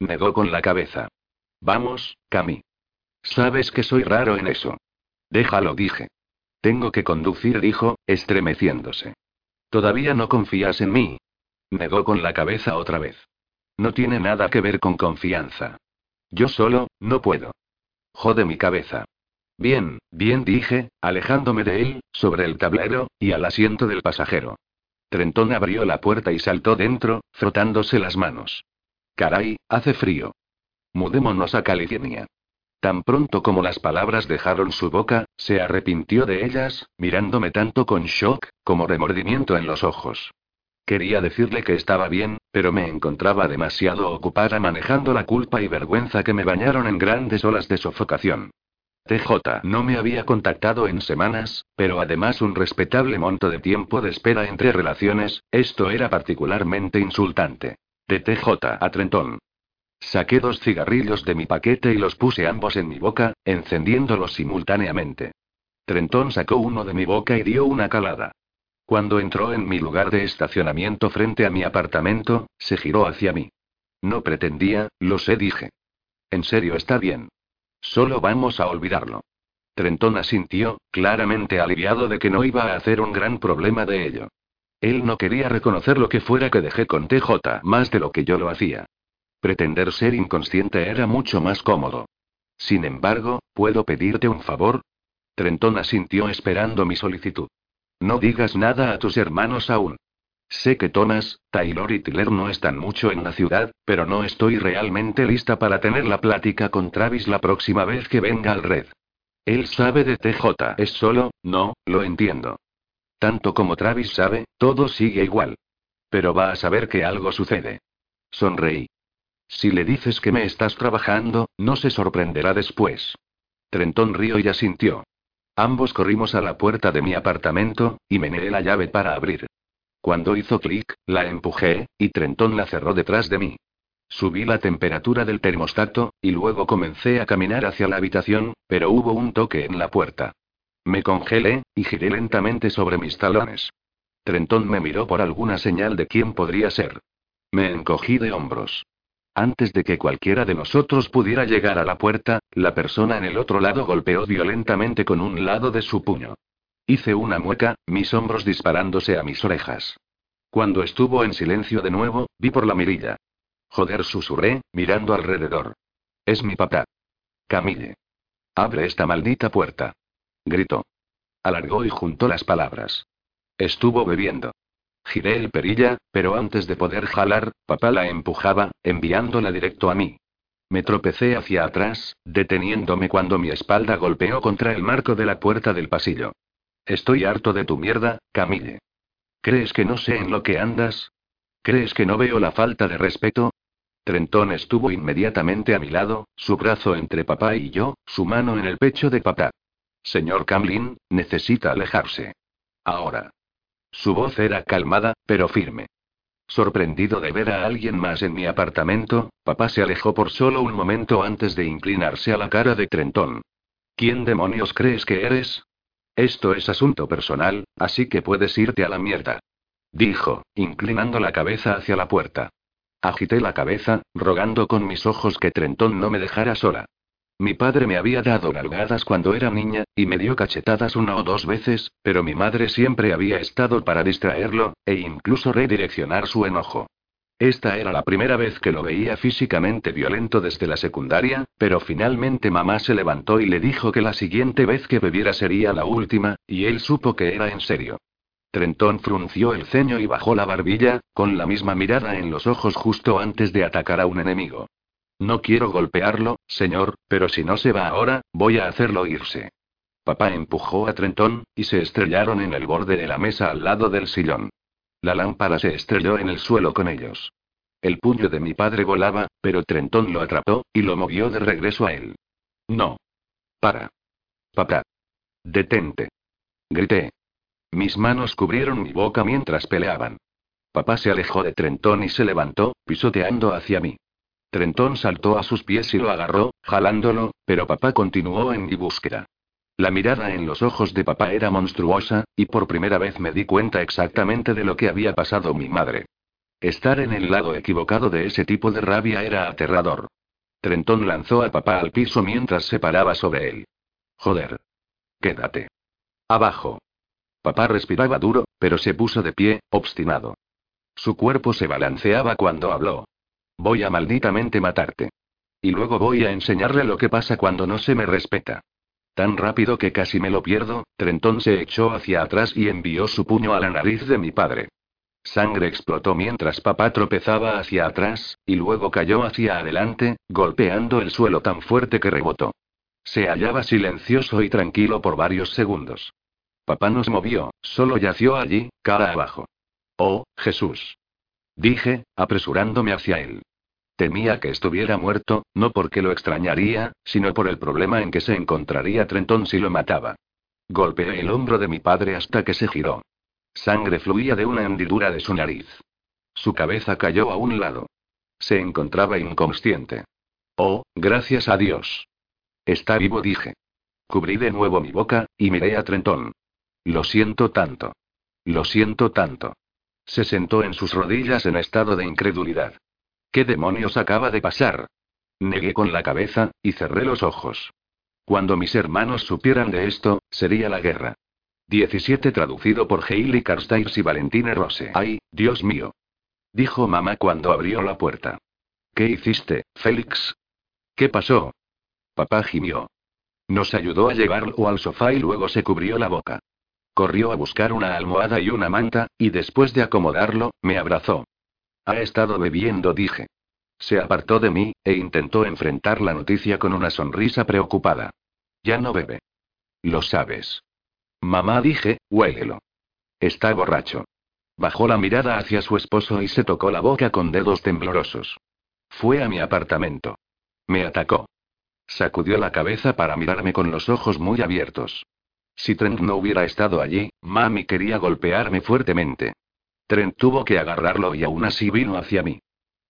Negó con la cabeza. Vamos, Cami. Sabes que soy raro en eso. Déjalo, dije. Tengo que conducir, dijo, estremeciéndose. Todavía no confías en mí. Negó con la cabeza otra vez. No tiene nada que ver con confianza. Yo solo, no puedo. Jode mi cabeza. Bien, bien dije, alejándome de él, sobre el tablero, y al asiento del pasajero. Trentón abrió la puerta y saltó dentro, frotándose las manos. Caray, hace frío. Mudémonos a California. Tan pronto como las palabras dejaron su boca, se arrepintió de ellas, mirándome tanto con shock, como remordimiento en los ojos. Quería decirle que estaba bien, pero me encontraba demasiado ocupada manejando la culpa y vergüenza que me bañaron en grandes olas de sofocación. TJ no me había contactado en semanas, pero además un respetable monto de tiempo de espera entre relaciones, esto era particularmente insultante. De TJ a Trentón. Saqué dos cigarrillos de mi paquete y los puse ambos en mi boca, encendiéndolos simultáneamente. Trentón sacó uno de mi boca y dio una calada. Cuando entró en mi lugar de estacionamiento frente a mi apartamento, se giró hacia mí. No pretendía, lo sé, dije. En serio, está bien. Solo vamos a olvidarlo. Trentón asintió, claramente aliviado de que no iba a hacer un gran problema de ello. Él no quería reconocer lo que fuera que dejé con TJ más de lo que yo lo hacía. Pretender ser inconsciente era mucho más cómodo. Sin embargo, ¿puedo pedirte un favor? Trentón asintió esperando mi solicitud. No digas nada a tus hermanos aún. Sé que Thomas, Taylor y Tiller no están mucho en la ciudad, pero no estoy realmente lista para tener la plática con Travis la próxima vez que venga al red. Él sabe de TJ. Es solo, no, lo entiendo. Tanto como Travis sabe, todo sigue igual. Pero va a saber que algo sucede. Sonreí. Si le dices que me estás trabajando, no se sorprenderá después. Trentón río y asintió. Ambos corrimos a la puerta de mi apartamento, y meneé la llave para abrir. Cuando hizo clic, la empujé, y Trentón la cerró detrás de mí. Subí la temperatura del termostato, y luego comencé a caminar hacia la habitación, pero hubo un toque en la puerta. Me congelé, y giré lentamente sobre mis talones. Trentón me miró por alguna señal de quién podría ser. Me encogí de hombros. Antes de que cualquiera de nosotros pudiera llegar a la puerta, la persona en el otro lado golpeó violentamente con un lado de su puño. Hice una mueca, mis hombros disparándose a mis orejas. Cuando estuvo en silencio de nuevo, vi por la mirilla. Joder, susurré, mirando alrededor. Es mi papá. Camille. Abre esta maldita puerta. Gritó. Alargó y juntó las palabras. Estuvo bebiendo. Giré el perilla, pero antes de poder jalar, papá la empujaba, enviándola directo a mí. Me tropecé hacia atrás, deteniéndome cuando mi espalda golpeó contra el marco de la puerta del pasillo. Estoy harto de tu mierda, Camille. ¿Crees que no sé en lo que andas? ¿Crees que no veo la falta de respeto? Trentón estuvo inmediatamente a mi lado, su brazo entre papá y yo, su mano en el pecho de papá. Señor Camlin, necesita alejarse. Ahora. Su voz era calmada, pero firme. Sorprendido de ver a alguien más en mi apartamento, papá se alejó por solo un momento antes de inclinarse a la cara de Trentón. ¿Quién demonios crees que eres? Esto es asunto personal, así que puedes irte a la mierda. Dijo, inclinando la cabeza hacia la puerta. Agité la cabeza, rogando con mis ojos que Trentón no me dejara sola. Mi padre me había dado nalgadas cuando era niña, y me dio cachetadas una o dos veces, pero mi madre siempre había estado para distraerlo, e incluso redireccionar su enojo. Esta era la primera vez que lo veía físicamente violento desde la secundaria, pero finalmente mamá se levantó y le dijo que la siguiente vez que bebiera sería la última, y él supo que era en serio. Trentón frunció el ceño y bajó la barbilla, con la misma mirada en los ojos justo antes de atacar a un enemigo. No quiero golpearlo, señor, pero si no se va ahora, voy a hacerlo irse. Papá empujó a Trentón, y se estrellaron en el borde de la mesa al lado del sillón. La lámpara se estrelló en el suelo con ellos. El puño de mi padre volaba, pero Trentón lo atrapó, y lo movió de regreso a él. No. Para. Papá. Detente. Grité. Mis manos cubrieron mi boca mientras peleaban. Papá se alejó de Trentón y se levantó, pisoteando hacia mí. Trentón saltó a sus pies y lo agarró, jalándolo, pero papá continuó en mi búsqueda. La mirada en los ojos de papá era monstruosa, y por primera vez me di cuenta exactamente de lo que había pasado mi madre. Estar en el lado equivocado de ese tipo de rabia era aterrador. Trentón lanzó a papá al piso mientras se paraba sobre él. Joder. Quédate. Abajo. Papá respiraba duro, pero se puso de pie, obstinado. Su cuerpo se balanceaba cuando habló. Voy a malditamente matarte. Y luego voy a enseñarle lo que pasa cuando no se me respeta. Tan rápido que casi me lo pierdo, Trentón se echó hacia atrás y envió su puño a la nariz de mi padre. Sangre explotó mientras papá tropezaba hacia atrás, y luego cayó hacia adelante, golpeando el suelo tan fuerte que rebotó. Se hallaba silencioso y tranquilo por varios segundos. Papá no se movió, solo yació allí, cara abajo. Oh, Jesús. Dije, apresurándome hacia él. Temía que estuviera muerto, no porque lo extrañaría, sino por el problema en que se encontraría Trentón si lo mataba. Golpeé el hombro de mi padre hasta que se giró. Sangre fluía de una hendidura de su nariz. Su cabeza cayó a un lado. Se encontraba inconsciente. Oh, gracias a Dios. Está vivo, dije. Cubrí de nuevo mi boca, y miré a Trentón. Lo siento tanto. Lo siento tanto. Se sentó en sus rodillas en estado de incredulidad. ¿Qué demonios acaba de pasar? Negué con la cabeza, y cerré los ojos. Cuando mis hermanos supieran de esto, sería la guerra. 17 traducido por Hailey Carstairs y Valentine Rose. ¡Ay, Dios mío! Dijo mamá cuando abrió la puerta. ¿Qué hiciste, Félix? ¿Qué pasó? Papá gimió. Nos ayudó a llevarlo al sofá y luego se cubrió la boca. Corrió a buscar una almohada y una manta, y después de acomodarlo, me abrazó. Ha estado bebiendo, dije. Se apartó de mí, e intentó enfrentar la noticia con una sonrisa preocupada. Ya no bebe. Lo sabes. Mamá, dije, huélelo. Está borracho. Bajó la mirada hacia su esposo y se tocó la boca con dedos temblorosos. Fue a mi apartamento. Me atacó. Sacudió la cabeza para mirarme con los ojos muy abiertos. Si Trent no hubiera estado allí, mami quería golpearme fuertemente. Trent tuvo que agarrarlo y aún así vino hacia mí.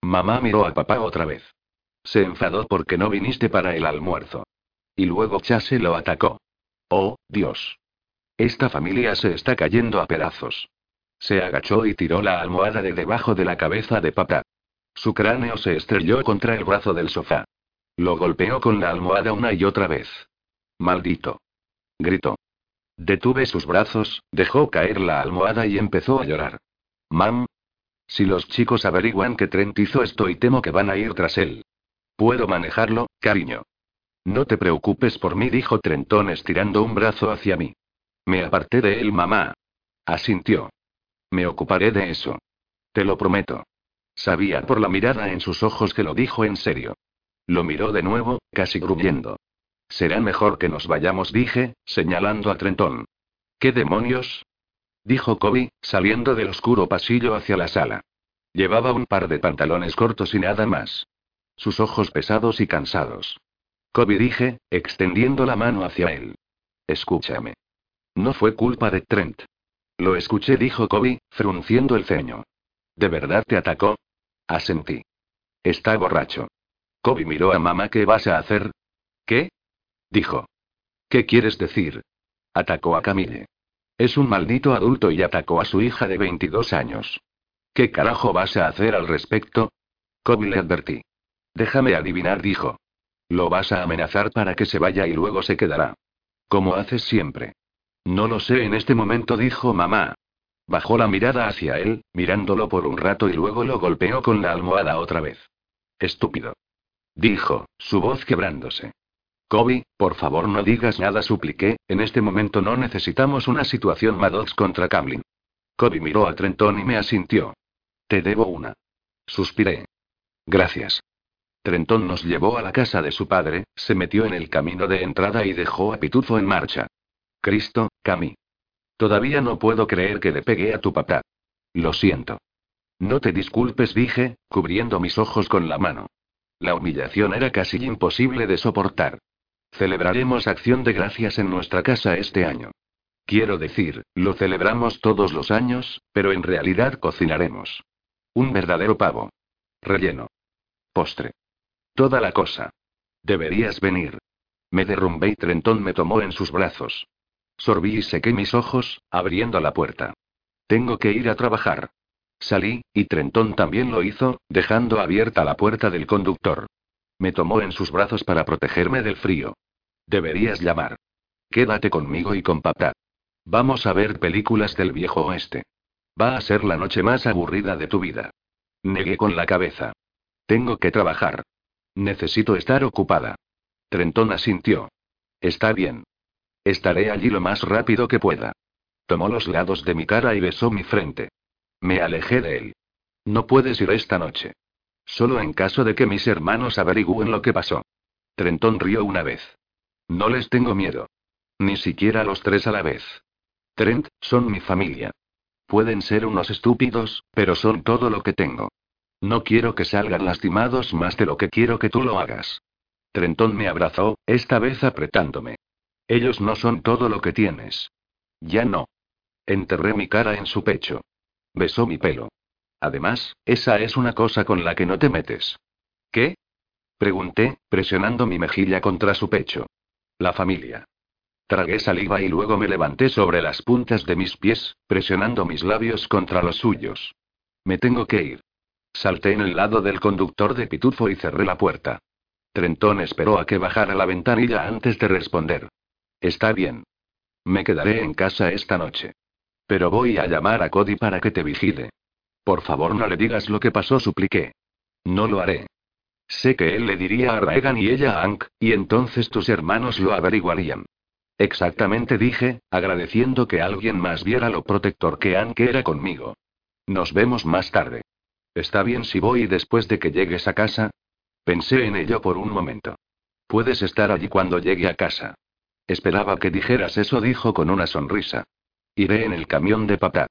Mamá miró a papá otra vez. Se enfadó porque no viniste para el almuerzo. Y luego Chase lo atacó. Oh, Dios. Esta familia se está cayendo a pedazos. Se agachó y tiró la almohada de debajo de la cabeza de papá. Su cráneo se estrelló contra el brazo del sofá. Lo golpeó con la almohada una y otra vez. Maldito. Gritó. Detuve sus brazos, dejó caer la almohada y empezó a llorar. Mam. Si los chicos averiguan que Trent hizo esto y temo que van a ir tras él. Puedo manejarlo, cariño. No te preocupes por mí, dijo Trenton estirando un brazo hacia mí. Me aparté de él, mamá. Asintió. Me ocuparé de eso. Te lo prometo. Sabía por la mirada en sus ojos que lo dijo en serio. Lo miró de nuevo, casi gruñendo. Será mejor que nos vayamos, dije, señalando a Trenton. ¿Qué demonios? dijo Kobe, saliendo del oscuro pasillo hacia la sala. Llevaba un par de pantalones cortos y nada más. Sus ojos pesados y cansados. Kobe dije, extendiendo la mano hacia él. Escúchame. No fue culpa de Trent. Lo escuché, dijo Kobe, frunciendo el ceño. ¿De verdad te atacó? Asentí. Está borracho. Kobe miró a mamá. ¿Qué vas a hacer? ¿Qué? Dijo. ¿Qué quieres decir? Atacó a Camille. Es un maldito adulto y atacó a su hija de 22 años. ¿Qué carajo vas a hacer al respecto? Kobe le advertí. Déjame adivinar, dijo. Lo vas a amenazar para que se vaya y luego se quedará. Como haces siempre. No lo sé en este momento, dijo mamá. Bajó la mirada hacia él, mirándolo por un rato y luego lo golpeó con la almohada otra vez. Estúpido. Dijo, su voz quebrándose. Kobe, por favor no digas nada, supliqué, en este momento no necesitamos una situación Maddox contra Camlin. Kobe miró a Trenton y me asintió. Te debo una. Suspiré. Gracias. Trenton nos llevó a la casa de su padre, se metió en el camino de entrada y dejó a Pitufo en marcha. Cristo, Cami. Todavía no puedo creer que le pegué a tu papá. Lo siento. No te disculpes, dije, cubriendo mis ojos con la mano. La humillación era casi imposible de soportar. Celebraremos acción de gracias en nuestra casa este año. Quiero decir, lo celebramos todos los años, pero en realidad cocinaremos. Un verdadero pavo. Relleno. Postre. Toda la cosa. Deberías venir. Me derrumbé y Trentón me tomó en sus brazos. Sorbí y sequé mis ojos, abriendo la puerta. Tengo que ir a trabajar. Salí, y Trentón también lo hizo, dejando abierta la puerta del conductor. Me tomó en sus brazos para protegerme del frío. Deberías llamar. Quédate conmigo y con papá. Vamos a ver películas del viejo oeste. Va a ser la noche más aburrida de tu vida. Negué con la cabeza. Tengo que trabajar. Necesito estar ocupada. Trentón asintió. Está bien. Estaré allí lo más rápido que pueda. Tomó los lados de mi cara y besó mi frente. Me alejé de él. No puedes ir esta noche. Solo en caso de que mis hermanos averigüen lo que pasó. Trentón rió una vez. No les tengo miedo. Ni siquiera los tres a la vez. Trent, son mi familia. Pueden ser unos estúpidos, pero son todo lo que tengo. No quiero que salgan lastimados más de lo que quiero que tú lo hagas. Trentón me abrazó, esta vez apretándome. Ellos no son todo lo que tienes. Ya no. Enterré mi cara en su pecho. Besó mi pelo. Además, esa es una cosa con la que no te metes. ¿Qué? Pregunté, presionando mi mejilla contra su pecho. La familia. Tragué saliva y luego me levanté sobre las puntas de mis pies, presionando mis labios contra los suyos. Me tengo que ir. Salté en el lado del conductor de Pitufo y cerré la puerta. Trentón esperó a que bajara la ventanilla antes de responder. Está bien. Me quedaré en casa esta noche. Pero voy a llamar a Cody para que te vigile. Por favor, no le digas lo que pasó, supliqué. No lo haré. Sé que él le diría a Reagan y ella a Hank, y entonces tus hermanos lo averiguarían. Exactamente dije, agradeciendo que alguien más viera lo protector que Hank era conmigo. Nos vemos más tarde. ¿Está bien si voy después de que llegues a casa? Pensé en ello por un momento. Puedes estar allí cuando llegue a casa. Esperaba que dijeras eso, dijo con una sonrisa. Iré en el camión de papá.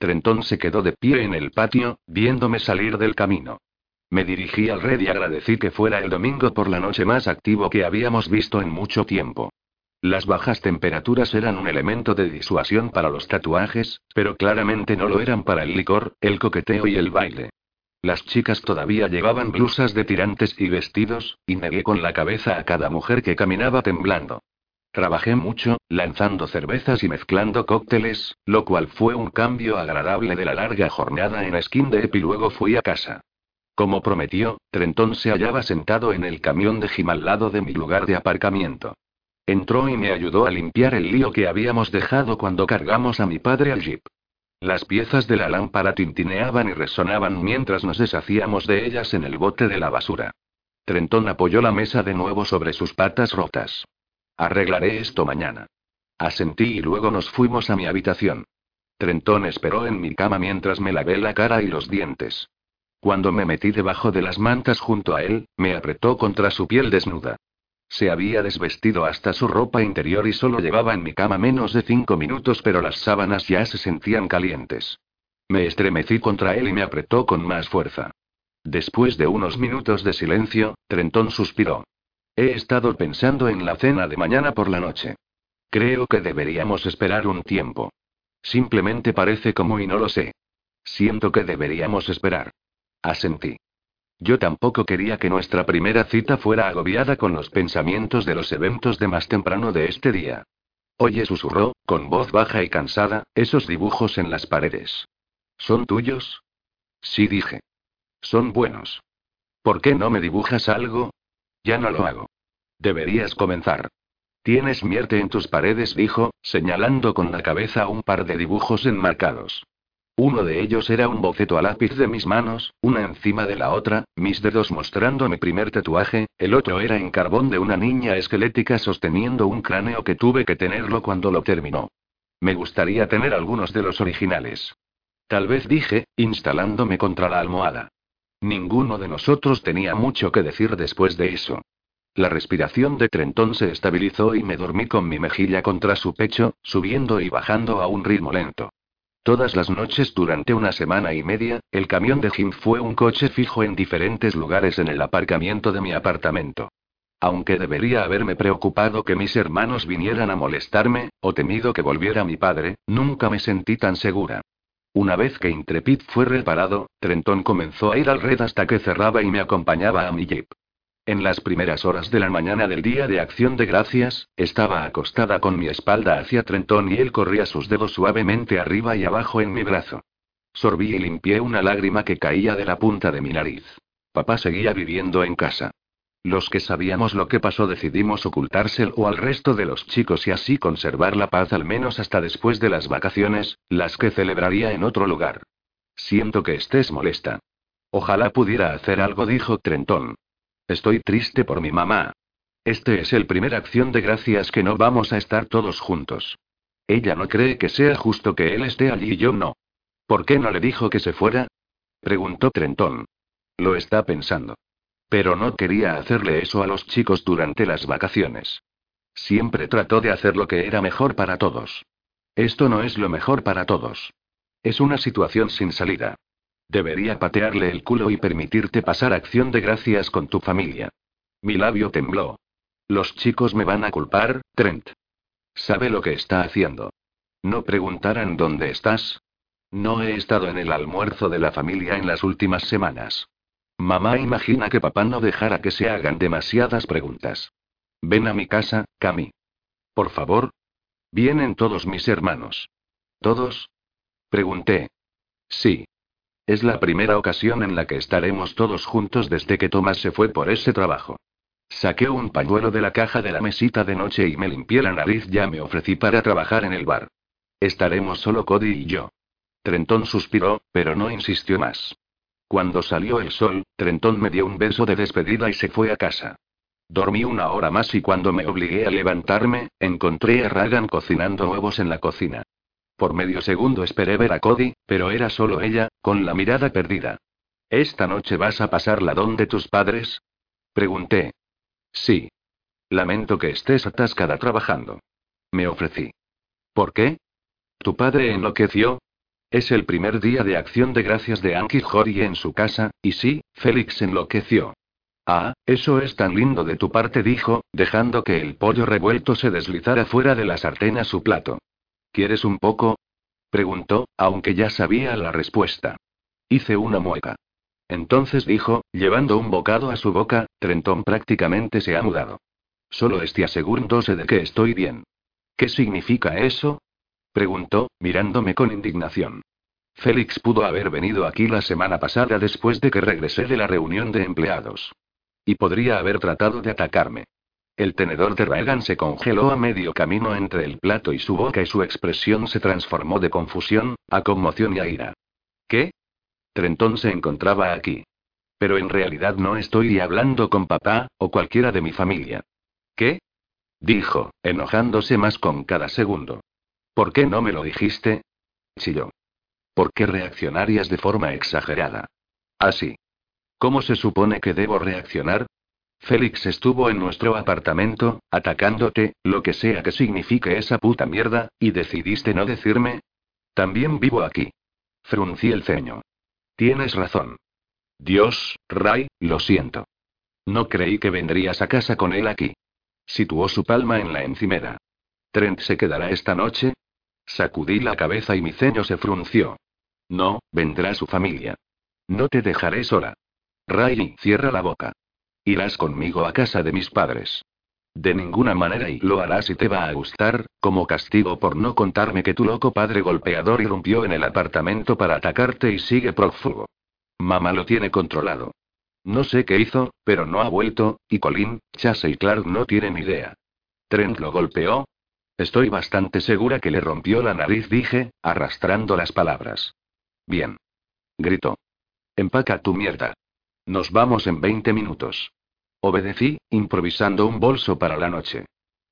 Trentón se quedó de pie en el patio, viéndome salir del camino. Me dirigí al red y agradecí que fuera el domingo por la noche más activo que habíamos visto en mucho tiempo. Las bajas temperaturas eran un elemento de disuasión para los tatuajes, pero claramente no lo eran para el licor, el coqueteo y el baile. Las chicas todavía llevaban blusas de tirantes y vestidos, y negué con la cabeza a cada mujer que caminaba temblando. Trabajé mucho, lanzando cervezas y mezclando cócteles, lo cual fue un cambio agradable de la larga jornada en Skin de y luego fui a casa. Como prometió, Trentón se hallaba sentado en el camión de Jim al lado de mi lugar de aparcamiento. Entró y me ayudó a limpiar el lío que habíamos dejado cuando cargamos a mi padre al jeep. Las piezas de la lámpara tintineaban y resonaban mientras nos deshacíamos de ellas en el bote de la basura. Trentón apoyó la mesa de nuevo sobre sus patas rotas. Arreglaré esto mañana. Asentí y luego nos fuimos a mi habitación. Trentón esperó en mi cama mientras me lavé la cara y los dientes. Cuando me metí debajo de las mantas junto a él, me apretó contra su piel desnuda. Se había desvestido hasta su ropa interior y solo llevaba en mi cama menos de cinco minutos, pero las sábanas ya se sentían calientes. Me estremecí contra él y me apretó con más fuerza. Después de unos minutos de silencio, Trentón suspiró. He estado pensando en la cena de mañana por la noche. Creo que deberíamos esperar un tiempo. Simplemente parece como y no lo sé. Siento que deberíamos esperar. Asentí. Yo tampoco quería que nuestra primera cita fuera agobiada con los pensamientos de los eventos de más temprano de este día. Oye, susurró, con voz baja y cansada, esos dibujos en las paredes. ¿Son tuyos? Sí, dije. Son buenos. ¿Por qué no me dibujas algo? Ya no lo hago. Deberías comenzar. Tienes mierte en tus paredes, dijo, señalando con la cabeza un par de dibujos enmarcados. Uno de ellos era un boceto a lápiz de mis manos, una encima de la otra, mis dedos mostrando mi primer tatuaje, el otro era en carbón de una niña esquelética sosteniendo un cráneo que tuve que tenerlo cuando lo terminó. Me gustaría tener algunos de los originales. Tal vez dije, instalándome contra la almohada. Ninguno de nosotros tenía mucho que decir después de eso. La respiración de Trentón se estabilizó y me dormí con mi mejilla contra su pecho, subiendo y bajando a un ritmo lento. Todas las noches durante una semana y media, el camión de Jim fue un coche fijo en diferentes lugares en el aparcamiento de mi apartamento. Aunque debería haberme preocupado que mis hermanos vinieran a molestarme, o temido que volviera mi padre, nunca me sentí tan segura. Una vez que Intrepid fue reparado, Trenton comenzó a ir al red hasta que cerraba y me acompañaba a mi jeep. En las primeras horas de la mañana del día de acción de gracias, estaba acostada con mi espalda hacia Trentón y él corría sus dedos suavemente arriba y abajo en mi brazo. Sorbí y limpié una lágrima que caía de la punta de mi nariz. Papá seguía viviendo en casa. Los que sabíamos lo que pasó decidimos ocultárselo al resto de los chicos y así conservar la paz al menos hasta después de las vacaciones, las que celebraría en otro lugar. Siento que estés molesta. Ojalá pudiera hacer algo, dijo Trentón. Estoy triste por mi mamá. Este es el primer acción de gracias que no vamos a estar todos juntos. Ella no cree que sea justo que él esté allí y yo no. ¿Por qué no le dijo que se fuera? preguntó Trentón. Lo está pensando. Pero no quería hacerle eso a los chicos durante las vacaciones. Siempre trató de hacer lo que era mejor para todos. Esto no es lo mejor para todos. Es una situación sin salida. Debería patearle el culo y permitirte pasar acción de gracias con tu familia. Mi labio tembló. Los chicos me van a culpar, Trent. Sabe lo que está haciendo. ¿No preguntarán dónde estás? No he estado en el almuerzo de la familia en las últimas semanas. Mamá imagina que papá no dejara que se hagan demasiadas preguntas. Ven a mi casa, Cami. Por favor. Vienen todos mis hermanos. ¿Todos? Pregunté. Sí. Es la primera ocasión en la que estaremos todos juntos desde que Tomás se fue por ese trabajo. Saqué un pañuelo de la caja de la mesita de noche y me limpié la nariz. Ya me ofrecí para trabajar en el bar. Estaremos solo Cody y yo. Trentón suspiró, pero no insistió más. Cuando salió el sol, Trentón me dio un beso de despedida y se fue a casa. Dormí una hora más y cuando me obligué a levantarme, encontré a Ragan cocinando huevos en la cocina. Por medio segundo esperé ver a Cody, pero era solo ella, con la mirada perdida. ¿Esta noche vas a pasarla donde tus padres? Pregunté. Sí. Lamento que estés atascada trabajando. Me ofrecí. ¿Por qué? ¿Tu padre enloqueció? Es el primer día de acción de gracias de Anki Jory en su casa, y sí, Félix enloqueció. Ah, eso es tan lindo de tu parte, dijo, dejando que el pollo revuelto se deslizara fuera de la sartén a su plato. ¿Quieres un poco? Preguntó, aunque ya sabía la respuesta. Hice una mueca. Entonces dijo, llevando un bocado a su boca, Trentón prácticamente se ha mudado. Solo estoy asegurándose de que estoy bien. ¿Qué significa eso? Preguntó, mirándome con indignación. Félix pudo haber venido aquí la semana pasada después de que regresé de la reunión de empleados. Y podría haber tratado de atacarme. El tenedor de Reagan se congeló a medio camino entre el plato y su boca y su expresión se transformó de confusión, a conmoción y a ira. ¿Qué? Trentón se encontraba aquí. Pero en realidad no estoy hablando con papá, o cualquiera de mi familia. ¿Qué? Dijo, enojándose más con cada segundo. ¿Por qué no me lo dijiste? Chilló. ¿Por qué reaccionarías de forma exagerada? Así. ¿Cómo se supone que debo reaccionar? Félix estuvo en nuestro apartamento, atacándote, lo que sea que signifique esa puta mierda, y decidiste no decirme. También vivo aquí. Fruncí el ceño. Tienes razón. Dios, Ray, lo siento. No creí que vendrías a casa con él aquí. Situó su palma en la encimera. ¿Trent se quedará esta noche? Sacudí la cabeza y mi ceño se frunció. No, vendrá su familia. No te dejaré sola. Ray, cierra la boca. Irás conmigo a casa de mis padres. De ninguna manera y lo harás y te va a gustar, como castigo por no contarme que tu loco padre golpeador irrumpió en el apartamento para atacarte y sigue prófugo. Mamá lo tiene controlado. No sé qué hizo, pero no ha vuelto, y Colin, Chase y Clark no tienen idea. Trent lo golpeó. Estoy bastante segura que le rompió la nariz, dije, arrastrando las palabras. Bien. Gritó. Empaca tu mierda. Nos vamos en 20 minutos. Obedecí, improvisando un bolso para la noche.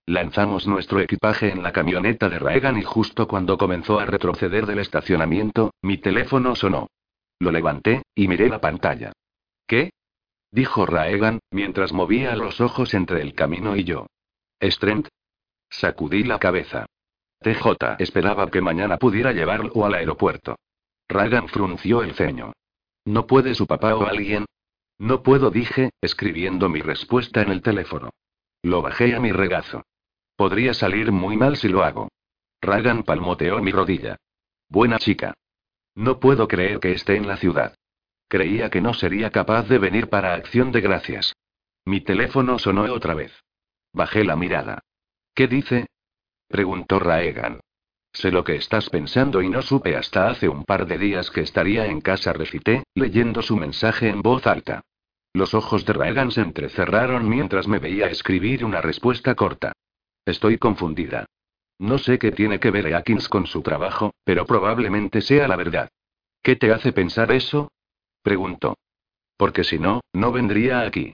Lanzamos nuestro equipaje en la camioneta de Reagan y justo cuando comenzó a retroceder del estacionamiento, mi teléfono sonó. Lo levanté, y miré la pantalla. ¿Qué? dijo Raegan, mientras movía los ojos entre el camino y yo. ¿Strent? Sacudí la cabeza. TJ esperaba que mañana pudiera llevarlo al aeropuerto. Ragan frunció el ceño. ¿No puede su papá o alguien? No puedo, dije, escribiendo mi respuesta en el teléfono. Lo bajé a mi regazo. Podría salir muy mal si lo hago. Ragan palmoteó mi rodilla. Buena chica. No puedo creer que esté en la ciudad. Creía que no sería capaz de venir para acción de gracias. Mi teléfono sonó otra vez. Bajé la mirada. ¿Qué dice? preguntó Raegan. Sé lo que estás pensando y no supe hasta hace un par de días que estaría en casa, recité, leyendo su mensaje en voz alta. Los ojos de Reagan se entrecerraron mientras me veía escribir una respuesta corta. Estoy confundida. No sé qué tiene que ver Atkins con su trabajo, pero probablemente sea la verdad. ¿Qué te hace pensar eso? preguntó. Porque si no, no vendría aquí.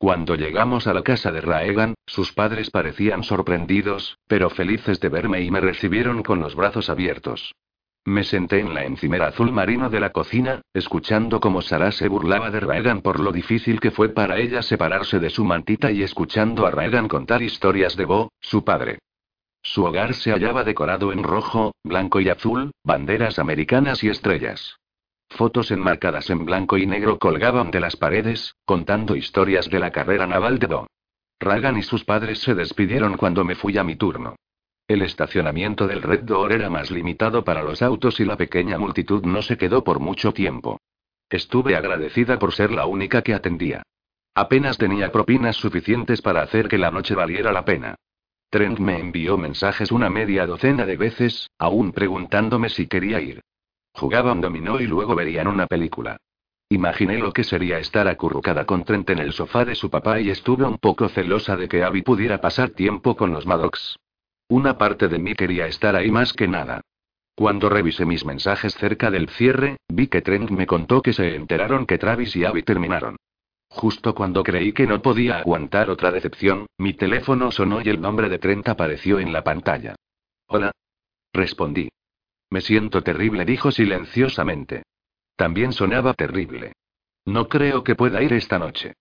Cuando llegamos a la casa de Raegan, sus padres parecían sorprendidos, pero felices de verme y me recibieron con los brazos abiertos. Me senté en la encimera azul marino de la cocina, escuchando cómo Sara se burlaba de Raegan por lo difícil que fue para ella separarse de su mantita y escuchando a Raegan contar historias de Bo, su padre. Su hogar se hallaba decorado en rojo, blanco y azul, banderas americanas y estrellas. Fotos enmarcadas en blanco y negro colgaban de las paredes, contando historias de la carrera naval de Do. Ragan y sus padres se despidieron cuando me fui a mi turno. El estacionamiento del Red Door era más limitado para los autos y la pequeña multitud no se quedó por mucho tiempo. Estuve agradecida por ser la única que atendía. Apenas tenía propinas suficientes para hacer que la noche valiera la pena. Trent me envió mensajes una media docena de veces, aún preguntándome si quería ir. Jugaban dominó y luego verían una película. Imaginé lo que sería estar acurrucada con Trent en el sofá de su papá y estuve un poco celosa de que Abby pudiera pasar tiempo con los Maddox. Una parte de mí quería estar ahí más que nada. Cuando revisé mis mensajes cerca del cierre, vi que Trent me contó que se enteraron que Travis y Abby terminaron. Justo cuando creí que no podía aguantar otra decepción, mi teléfono sonó y el nombre de Trent apareció en la pantalla. Hola. Respondí. Me siento terrible, dijo silenciosamente. También sonaba terrible. No creo que pueda ir esta noche.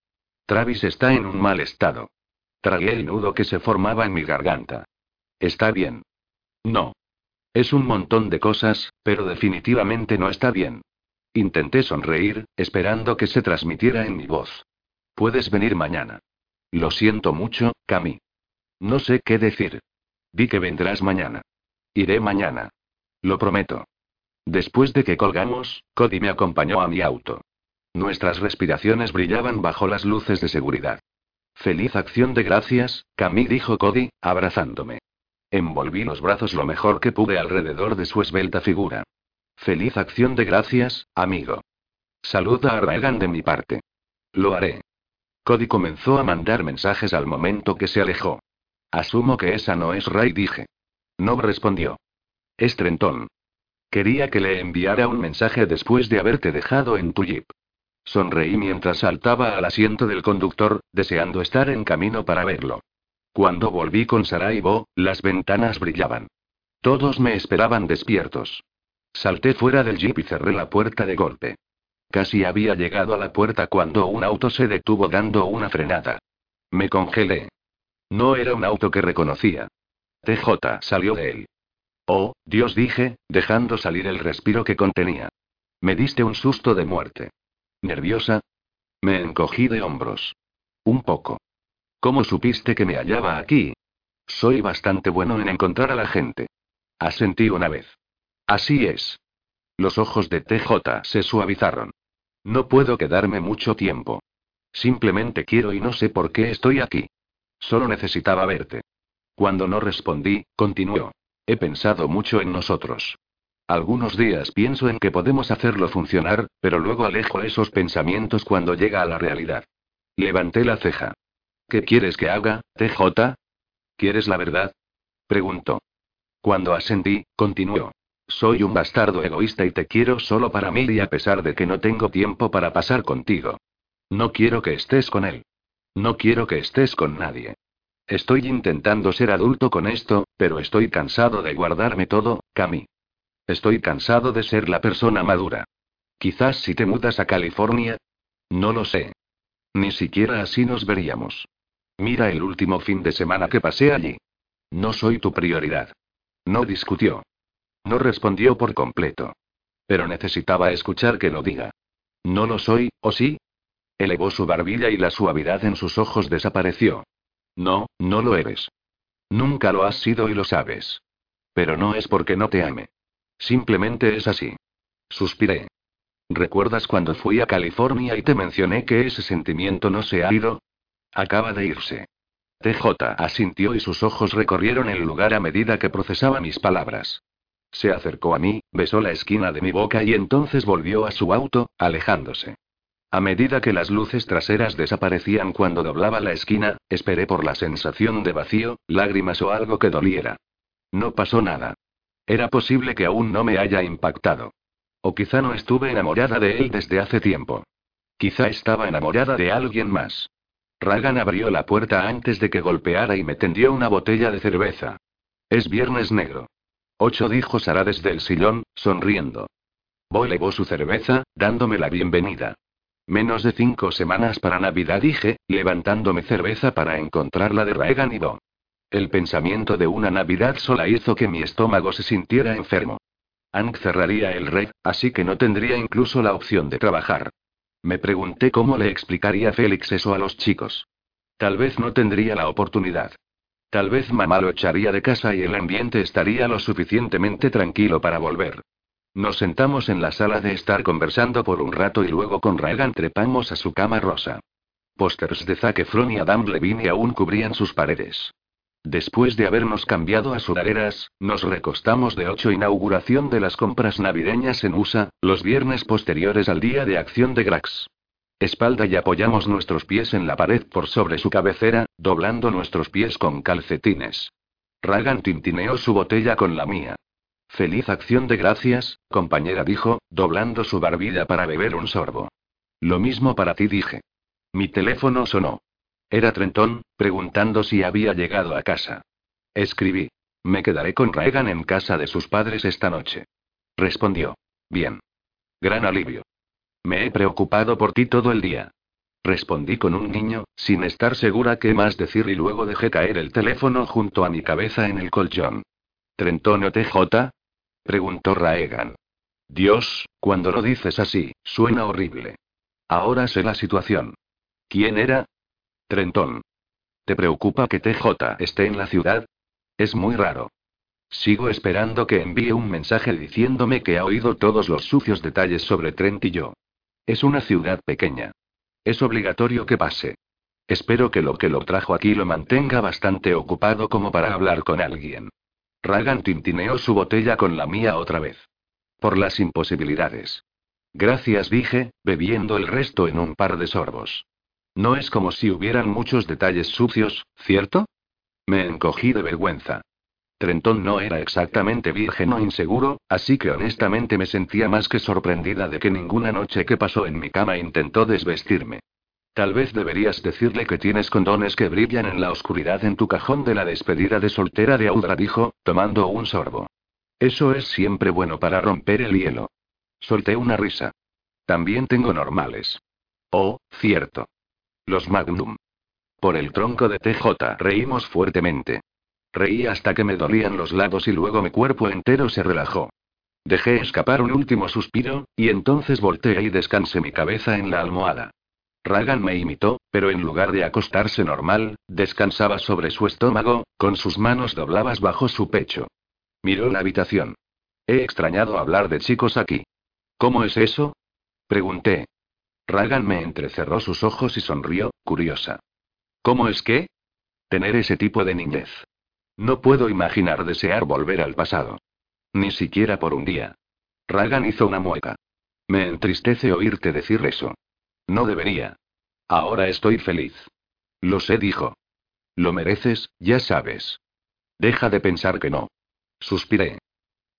Travis está en un mal estado. Tragué el nudo que se formaba en mi garganta. Está bien. No. Es un montón de cosas, pero definitivamente no está bien. Intenté sonreír, esperando que se transmitiera en mi voz. Puedes venir mañana. Lo siento mucho, Cami. No sé qué decir. Di que vendrás mañana. Iré mañana. Lo prometo. Después de que colgamos, Cody me acompañó a mi auto. Nuestras respiraciones brillaban bajo las luces de seguridad. Feliz acción de gracias, Camille dijo Cody, abrazándome. Envolví los brazos lo mejor que pude alrededor de su esbelta figura. Feliz acción de gracias, amigo. Saluda a Reagan de mi parte. Lo haré. Cody comenzó a mandar mensajes al momento que se alejó. Asumo que esa no es Ray, dije. No respondió. Es Trenton. Quería que le enviara un mensaje después de haberte dejado en tu jeep. Sonreí mientras saltaba al asiento del conductor, deseando estar en camino para verlo. Cuando volví con Sara y Bo, las ventanas brillaban. Todos me esperaban despiertos. Salté fuera del jeep y cerré la puerta de golpe. Casi había llegado a la puerta cuando un auto se detuvo dando una frenada. Me congelé. No era un auto que reconocía. TJ salió de él. Oh, Dios dije, dejando salir el respiro que contenía. Me diste un susto de muerte. ¿Nerviosa? Me encogí de hombros. Un poco. ¿Cómo supiste que me hallaba aquí? Soy bastante bueno en encontrar a la gente. Asentí una vez. Así es. Los ojos de TJ se suavizaron. No puedo quedarme mucho tiempo. Simplemente quiero y no sé por qué estoy aquí. Solo necesitaba verte. Cuando no respondí, continuó. He pensado mucho en nosotros. Algunos días pienso en que podemos hacerlo funcionar, pero luego alejo esos pensamientos cuando llega a la realidad. Levanté la ceja. ¿Qué quieres que haga, TJ? ¿Quieres la verdad? Preguntó. Cuando ascendí, continuó. Soy un bastardo egoísta y te quiero solo para mí y a pesar de que no tengo tiempo para pasar contigo. No quiero que estés con él. No quiero que estés con nadie. Estoy intentando ser adulto con esto, pero estoy cansado de guardarme todo, Cami. Estoy cansado de ser la persona madura. Quizás si te mudas a California. No lo sé. Ni siquiera así nos veríamos. Mira el último fin de semana que pasé allí. No soy tu prioridad. No discutió. No respondió por completo. Pero necesitaba escuchar que lo diga. No lo soy, ¿o sí? Elevó su barbilla y la suavidad en sus ojos desapareció. No, no lo eres. Nunca lo has sido y lo sabes. Pero no es porque no te ame. Simplemente es así. Suspiré. ¿Recuerdas cuando fui a California y te mencioné que ese sentimiento no se ha ido? Acaba de irse. TJ asintió y sus ojos recorrieron el lugar a medida que procesaba mis palabras. Se acercó a mí, besó la esquina de mi boca y entonces volvió a su auto, alejándose. A medida que las luces traseras desaparecían cuando doblaba la esquina, esperé por la sensación de vacío, lágrimas o algo que doliera. No pasó nada. Era posible que aún no me haya impactado. O quizá no estuve enamorada de él desde hace tiempo. Quizá estaba enamorada de alguien más. Ragan abrió la puerta antes de que golpeara y me tendió una botella de cerveza. Es viernes negro. Ocho dijo Sara desde el sillón, sonriendo. Boy levó su cerveza, dándome la bienvenida. Menos de cinco semanas para Navidad dije, levantándome cerveza para encontrarla de Reagan y Bo. El pensamiento de una Navidad sola hizo que mi estómago se sintiera enfermo. Hank cerraría el red, así que no tendría incluso la opción de trabajar. Me pregunté cómo le explicaría Félix eso a los chicos. Tal vez no tendría la oportunidad. Tal vez mamá lo echaría de casa y el ambiente estaría lo suficientemente tranquilo para volver. Nos sentamos en la sala de estar conversando por un rato y luego con Reagan trepamos a su cama rosa. Pósters de Zac Efron y Adam Levine aún cubrían sus paredes. Después de habernos cambiado a sudaderas, nos recostamos de ocho inauguración de las compras navideñas en USA, los viernes posteriores al día de acción de Grax. Espalda y apoyamos nuestros pies en la pared por sobre su cabecera, doblando nuestros pies con calcetines. Ragan tintineó su botella con la mía. Feliz acción de gracias, compañera dijo, doblando su barbilla para beber un sorbo. Lo mismo para ti dije. Mi teléfono sonó. Era Trenton, preguntando si había llegado a casa. Escribí. Me quedaré con Reagan en casa de sus padres esta noche. Respondió. Bien. Gran alivio. Me he preocupado por ti todo el día. Respondí con un niño, sin estar segura qué más decir y luego dejé caer el teléfono junto a mi cabeza en el colchón. Trenton TJ, Preguntó Raegan. Dios, cuando lo dices así, suena horrible. Ahora sé la situación. ¿Quién era? Trentón. ¿Te preocupa que TJ esté en la ciudad? Es muy raro. Sigo esperando que envíe un mensaje diciéndome que ha oído todos los sucios detalles sobre Trent y yo. Es una ciudad pequeña. Es obligatorio que pase. Espero que lo que lo trajo aquí lo mantenga bastante ocupado como para hablar con alguien. Ragan tintineó su botella con la mía otra vez. Por las imposibilidades. Gracias, dije, bebiendo el resto en un par de sorbos. No es como si hubieran muchos detalles sucios, ¿cierto? Me encogí de vergüenza. Trentón no era exactamente virgen o inseguro, así que honestamente me sentía más que sorprendida de que ninguna noche que pasó en mi cama intentó desvestirme. Tal vez deberías decirle que tienes condones que brillan en la oscuridad en tu cajón de la despedida de soltera de Audra, dijo, tomando un sorbo. Eso es siempre bueno para romper el hielo. Solté una risa. También tengo normales. Oh, cierto. Los Magnum. Por el tronco de TJ reímos fuertemente. Reí hasta que me dolían los lados y luego mi cuerpo entero se relajó. Dejé escapar un último suspiro, y entonces volteé y descansé mi cabeza en la almohada. Ragan me imitó, pero en lugar de acostarse normal, descansaba sobre su estómago, con sus manos dobladas bajo su pecho. Miró la habitación. He extrañado hablar de chicos aquí. ¿Cómo es eso? Pregunté. Ragan me entrecerró sus ojos y sonrió, curiosa. ¿Cómo es que? Tener ese tipo de niñez. No puedo imaginar desear volver al pasado. Ni siquiera por un día. Ragan hizo una mueca. Me entristece oírte decir eso. No debería. Ahora estoy feliz. Lo sé, dijo. Lo mereces, ya sabes. Deja de pensar que no. Suspiré.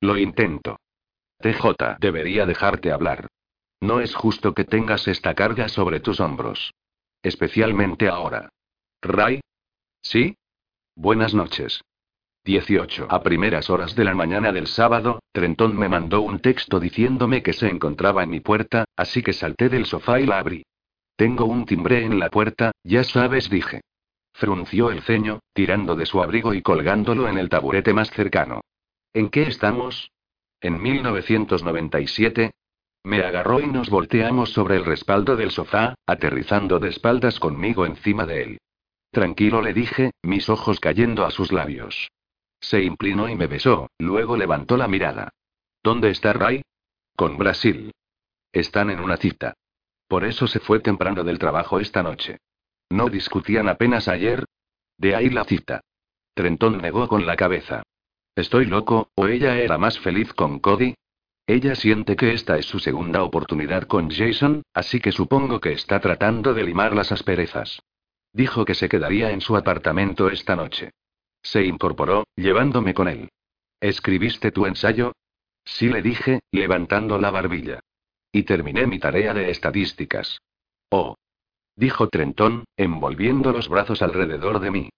Lo intento. TJ debería dejarte hablar. No es justo que tengas esta carga sobre tus hombros. Especialmente ahora. Ray. ¿Sí? Buenas noches. 18. A primeras horas de la mañana del sábado, Trenton me mandó un texto diciéndome que se encontraba en mi puerta, así que salté del sofá y la abrí. Tengo un timbre en la puerta, ya sabes, dije. Frunció el ceño, tirando de su abrigo y colgándolo en el taburete más cercano. ¿En qué estamos? En 1997. Me agarró y nos volteamos sobre el respaldo del sofá, aterrizando de espaldas conmigo encima de él. Tranquilo le dije, mis ojos cayendo a sus labios. Se inclinó y me besó, luego levantó la mirada. ¿Dónde está Ray? Con Brasil. Están en una cita. Por eso se fue temprano del trabajo esta noche. ¿No discutían apenas ayer? De ahí la cita. Trentón negó con la cabeza. ¿Estoy loco, o ella era más feliz con Cody? Ella siente que esta es su segunda oportunidad con Jason, así que supongo que está tratando de limar las asperezas. Dijo que se quedaría en su apartamento esta noche. Se incorporó, llevándome con él. ¿Escribiste tu ensayo? Sí le dije, levantando la barbilla. Y terminé mi tarea de estadísticas. Oh. Dijo Trentón, envolviendo los brazos alrededor de mí.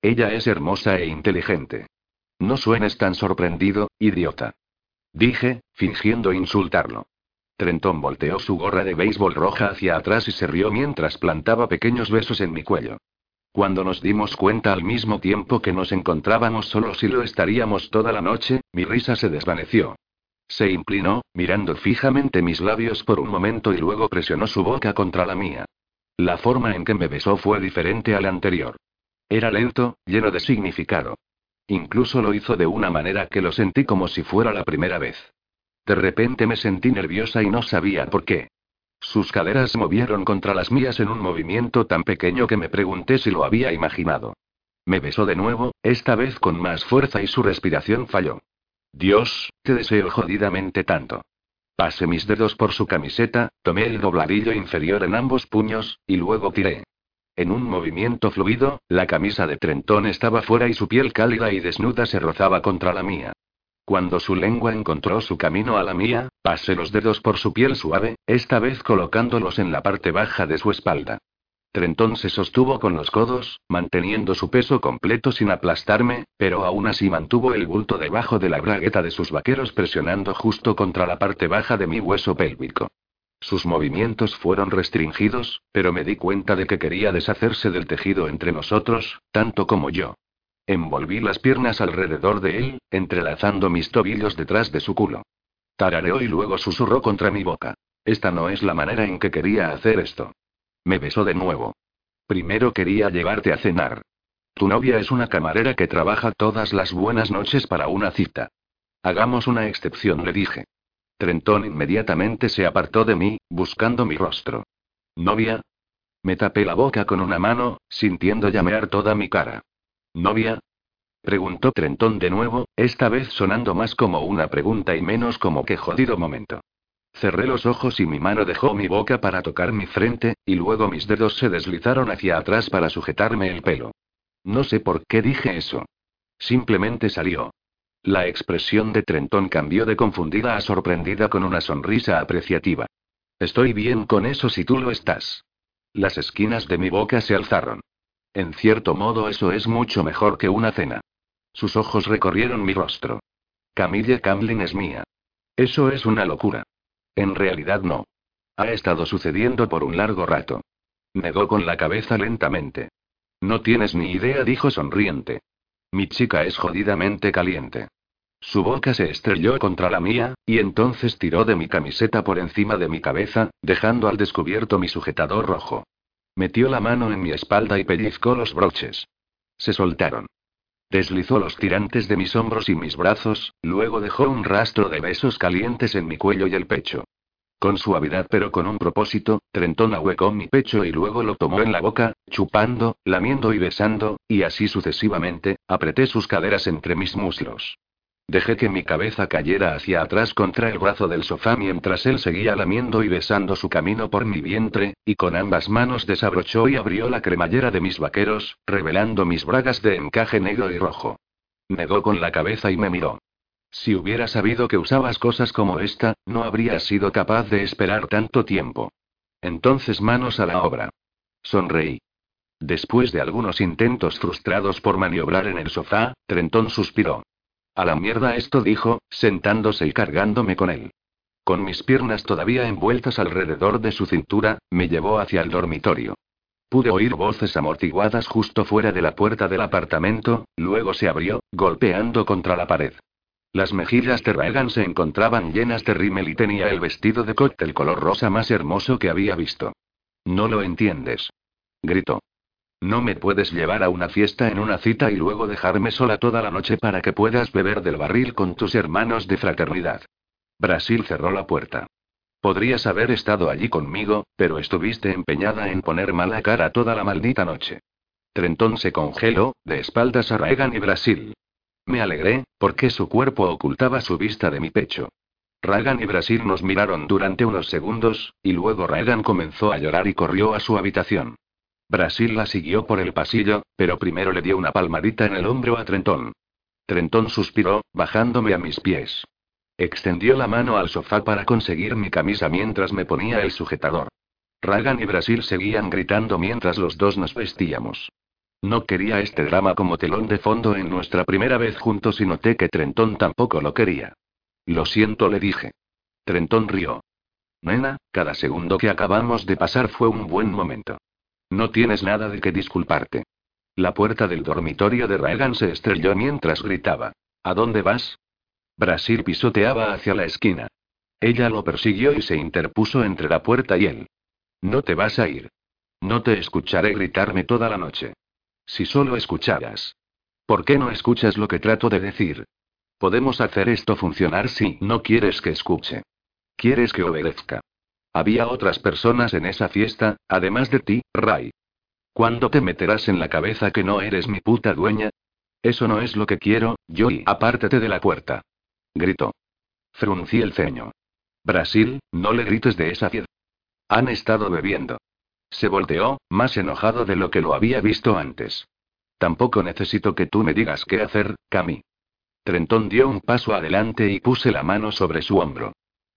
Ella es hermosa e inteligente. No suenes tan sorprendido, idiota. Dije, fingiendo insultarlo. Trentón volteó su gorra de béisbol roja hacia atrás y se rió mientras plantaba pequeños besos en mi cuello. Cuando nos dimos cuenta al mismo tiempo que nos encontrábamos solos y lo estaríamos toda la noche, mi risa se desvaneció. Se inclinó, mirando fijamente mis labios por un momento y luego presionó su boca contra la mía. La forma en que me besó fue diferente al anterior. Era lento, lleno de significado. Incluso lo hizo de una manera que lo sentí como si fuera la primera vez. De repente me sentí nerviosa y no sabía por qué. Sus caderas movieron contra las mías en un movimiento tan pequeño que me pregunté si lo había imaginado. Me besó de nuevo, esta vez con más fuerza y su respiración falló. Dios, te deseo jodidamente tanto. Pasé mis dedos por su camiseta, tomé el dobladillo inferior en ambos puños, y luego tiré. En un movimiento fluido, la camisa de Trentón estaba fuera y su piel cálida y desnuda se rozaba contra la mía. Cuando su lengua encontró su camino a la mía, pasé los dedos por su piel suave, esta vez colocándolos en la parte baja de su espalda. Trentón se sostuvo con los codos, manteniendo su peso completo sin aplastarme, pero aún así mantuvo el bulto debajo de la bragueta de sus vaqueros presionando justo contra la parte baja de mi hueso pélvico. Sus movimientos fueron restringidos, pero me di cuenta de que quería deshacerse del tejido entre nosotros, tanto como yo. Envolví las piernas alrededor de él, entrelazando mis tobillos detrás de su culo. Tarareó y luego susurró contra mi boca. Esta no es la manera en que quería hacer esto. Me besó de nuevo. Primero quería llevarte a cenar. Tu novia es una camarera que trabaja todas las buenas noches para una cita. Hagamos una excepción, le dije. Trentón inmediatamente se apartó de mí, buscando mi rostro. ¿Novia? Me tapé la boca con una mano, sintiendo llamear toda mi cara. ¿Novia? Preguntó Trentón de nuevo, esta vez sonando más como una pregunta y menos como que jodido momento. Cerré los ojos y mi mano dejó mi boca para tocar mi frente, y luego mis dedos se deslizaron hacia atrás para sujetarme el pelo. No sé por qué dije eso. Simplemente salió. La expresión de Trentón cambió de confundida a sorprendida con una sonrisa apreciativa. Estoy bien con eso si tú lo estás. Las esquinas de mi boca se alzaron. En cierto modo eso es mucho mejor que una cena. Sus ojos recorrieron mi rostro. Camille Camlin es mía. Eso es una locura. En realidad no. Ha estado sucediendo por un largo rato. Negó con la cabeza lentamente. No tienes ni idea, dijo sonriente. Mi chica es jodidamente caliente. Su boca se estrelló contra la mía, y entonces tiró de mi camiseta por encima de mi cabeza, dejando al descubierto mi sujetador rojo. Metió la mano en mi espalda y pellizcó los broches. Se soltaron. Deslizó los tirantes de mis hombros y mis brazos, luego dejó un rastro de besos calientes en mi cuello y el pecho. Con suavidad pero con un propósito, Trentón ahuecó mi pecho y luego lo tomó en la boca, chupando, lamiendo y besando, y así sucesivamente, apreté sus caderas entre mis muslos. Dejé que mi cabeza cayera hacia atrás contra el brazo del sofá mientras él seguía lamiendo y besando su camino por mi vientre, y con ambas manos desabrochó y abrió la cremallera de mis vaqueros, revelando mis bragas de encaje negro y rojo. Negó con la cabeza y me miró. Si hubiera sabido que usabas cosas como esta, no habría sido capaz de esperar tanto tiempo. Entonces manos a la obra. Sonreí. Después de algunos intentos frustrados por maniobrar en el sofá, Trentón suspiró. A la mierda esto dijo, sentándose y cargándome con él. Con mis piernas todavía envueltas alrededor de su cintura, me llevó hacia el dormitorio. Pude oír voces amortiguadas justo fuera de la puerta del apartamento, luego se abrió, golpeando contra la pared. Las mejillas de Reagan se encontraban llenas de rímel y tenía el vestido de cóctel color rosa más hermoso que había visto. No lo entiendes. Gritó. No me puedes llevar a una fiesta en una cita y luego dejarme sola toda la noche para que puedas beber del barril con tus hermanos de fraternidad. Brasil cerró la puerta. Podrías haber estado allí conmigo, pero estuviste empeñada en poner mala cara toda la maldita noche. Trentón se congeló, de espaldas a Reagan y Brasil. Me alegré, porque su cuerpo ocultaba su vista de mi pecho. Reagan y Brasil nos miraron durante unos segundos, y luego Reagan comenzó a llorar y corrió a su habitación. Brasil la siguió por el pasillo, pero primero le dio una palmadita en el hombro a Trentón. Trentón suspiró, bajándome a mis pies. Extendió la mano al sofá para conseguir mi camisa mientras me ponía el sujetador. Ragan y Brasil seguían gritando mientras los dos nos vestíamos. No quería este drama como telón de fondo en nuestra primera vez juntos y noté que Trentón tampoco lo quería. Lo siento, le dije. Trentón rió. Nena, cada segundo que acabamos de pasar fue un buen momento. No tienes nada de qué disculparte. La puerta del dormitorio de Reagan se estrelló mientras gritaba. ¿A dónde vas? Brasil pisoteaba hacia la esquina. Ella lo persiguió y se interpuso entre la puerta y él. No te vas a ir. No te escucharé gritarme toda la noche. Si solo escucharas. ¿Por qué no escuchas lo que trato de decir? Podemos hacer esto funcionar si no quieres que escuche. Quieres que obedezca. Había otras personas en esa fiesta, además de ti, Ray. ¿Cuándo te meterás en la cabeza que no eres mi puta dueña? Eso no es lo que quiero, yo y apártate de la puerta. Gritó. Fruncí el ceño. Brasil, no le grites de esa fiesta. Han estado bebiendo. Se volteó, más enojado de lo que lo había visto antes. Tampoco necesito que tú me digas qué hacer, Cami. Trentón dio un paso adelante y puse la mano sobre su hombro.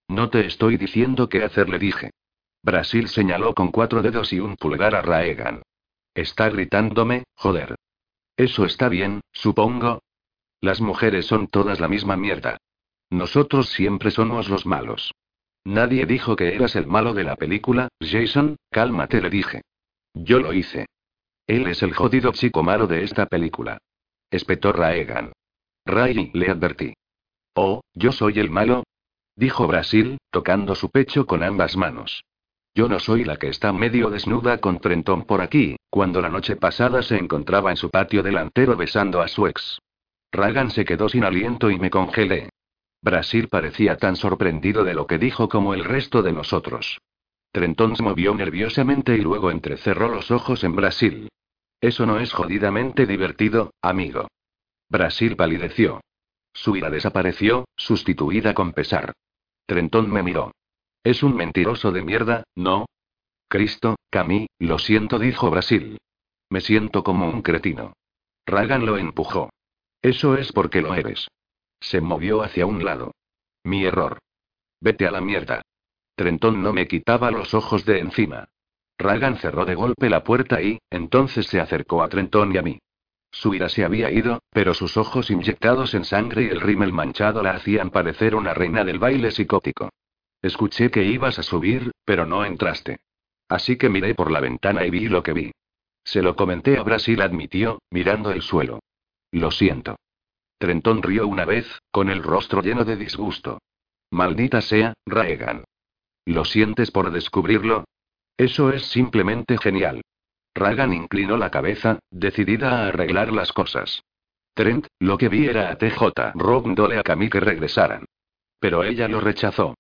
No te estoy diciendo qué hacer, le dije. Brasil señaló con cuatro dedos y un pulgar a Raegan. Está gritándome, joder. Eso está bien, supongo. Las mujeres son todas la misma mierda. Nosotros siempre somos los malos. Nadie dijo que eras el malo de la película, Jason, cálmate, le dije. Yo lo hice. Él es el jodido chico malo de esta película. Espetó Raegan. Ray, le advertí. Oh, ¿yo soy el malo? Dijo Brasil, tocando su pecho con ambas manos. Yo no soy la que está medio desnuda con Trentón por aquí, cuando la noche pasada se encontraba en su patio delantero besando a su ex. Ragan se quedó sin aliento y me congelé. Brasil parecía tan sorprendido de lo que dijo como el resto de nosotros. Trentón se movió nerviosamente y luego entrecerró los ojos en Brasil. Eso no es jodidamente divertido, amigo. Brasil palideció. Su ira desapareció, sustituida con pesar. Trentón me miró. Es un mentiroso de mierda, ¿no? Cristo, Camí, lo siento, dijo Brasil. Me siento como un cretino. Ragan lo empujó. Eso es porque lo eres. Se movió hacia un lado. Mi error. Vete a la mierda. Trentón no me quitaba los ojos de encima. Ragan cerró de golpe la puerta y, entonces se acercó a Trentón y a mí. Su ira se había ido, pero sus ojos inyectados en sangre y el rímel manchado la hacían parecer una reina del baile psicótico. Escuché que ibas a subir, pero no entraste. Así que miré por la ventana y vi lo que vi. Se lo comenté a Brasil, admitió, mirando el suelo. Lo siento. Trentón rió una vez, con el rostro lleno de disgusto. Maldita sea, Raegan. ¿Lo sientes por descubrirlo? Eso es simplemente genial. Ragan inclinó la cabeza, decidida a arreglar las cosas. Trent, lo que vi era a TJ rogándole a Camille que regresaran. Pero ella lo rechazó.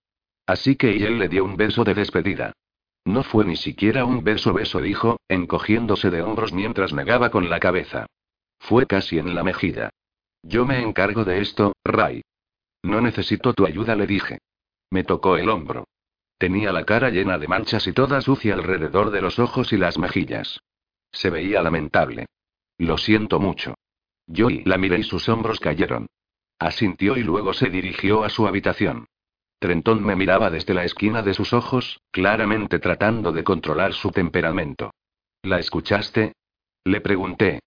Así que él le dio un beso de despedida. No fue ni siquiera un beso beso, dijo, encogiéndose de hombros mientras negaba con la cabeza. Fue casi en la mejilla. Yo me encargo de esto, Ray. No necesito tu ayuda, le dije. Me tocó el hombro. Tenía la cara llena de manchas y toda sucia alrededor de los ojos y las mejillas. Se veía lamentable. Lo siento mucho. Yo y la miré y sus hombros cayeron. Asintió y luego se dirigió a su habitación. Trentón me miraba desde la esquina de sus ojos, claramente tratando de controlar su temperamento. ¿La escuchaste? Le pregunté.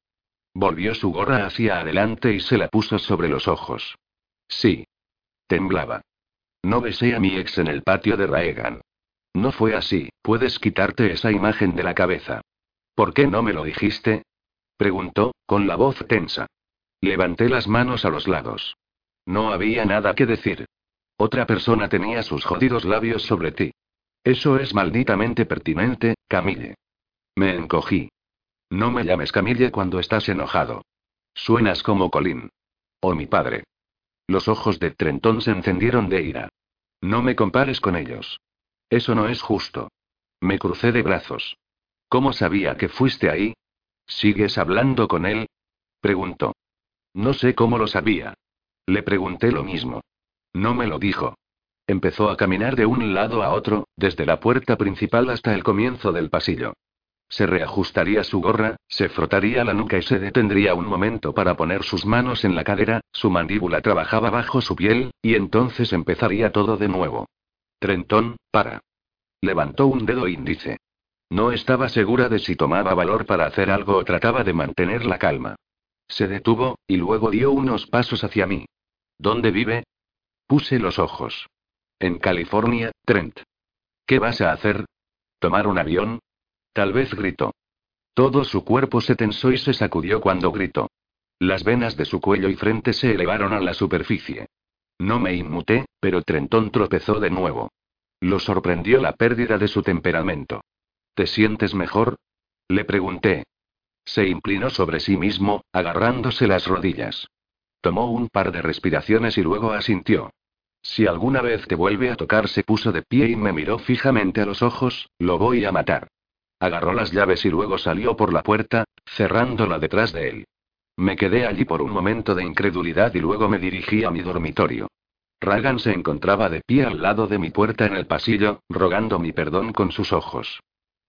Volvió su gorra hacia adelante y se la puso sobre los ojos. Sí. Temblaba. No besé a mi ex en el patio de Raegan. No fue así, puedes quitarte esa imagen de la cabeza. ¿Por qué no me lo dijiste? Preguntó, con la voz tensa. Levanté las manos a los lados. No había nada que decir. Otra persona tenía sus jodidos labios sobre ti. Eso es malditamente pertinente, Camille. Me encogí. No me llames Camille cuando estás enojado. Suenas como Colin. O mi padre. Los ojos de Trentón se encendieron de ira. No me compares con ellos. Eso no es justo. Me crucé de brazos. ¿Cómo sabía que fuiste ahí? ¿Sigues hablando con él? Preguntó. No sé cómo lo sabía. Le pregunté lo mismo. No me lo dijo. Empezó a caminar de un lado a otro, desde la puerta principal hasta el comienzo del pasillo. Se reajustaría su gorra, se frotaría la nuca y se detendría un momento para poner sus manos en la cadera, su mandíbula trabajaba bajo su piel, y entonces empezaría todo de nuevo. Trentón, para. Levantó un dedo índice. No estaba segura de si tomaba valor para hacer algo o trataba de mantener la calma. Se detuvo, y luego dio unos pasos hacia mí. ¿Dónde vive? Puse los ojos. En California, Trent. ¿Qué vas a hacer? ¿Tomar un avión? Tal vez gritó. Todo su cuerpo se tensó y se sacudió cuando gritó. Las venas de su cuello y frente se elevaron a la superficie. No me inmuté, pero Trentón tropezó de nuevo. Lo sorprendió la pérdida de su temperamento. ¿Te sientes mejor? Le pregunté. Se inclinó sobre sí mismo, agarrándose las rodillas. Tomó un par de respiraciones y luego asintió. Si alguna vez te vuelve a tocar, se puso de pie y me miró fijamente a los ojos, lo voy a matar. Agarró las llaves y luego salió por la puerta, cerrándola detrás de él. Me quedé allí por un momento de incredulidad y luego me dirigí a mi dormitorio. Ragan se encontraba de pie al lado de mi puerta en el pasillo, rogando mi perdón con sus ojos.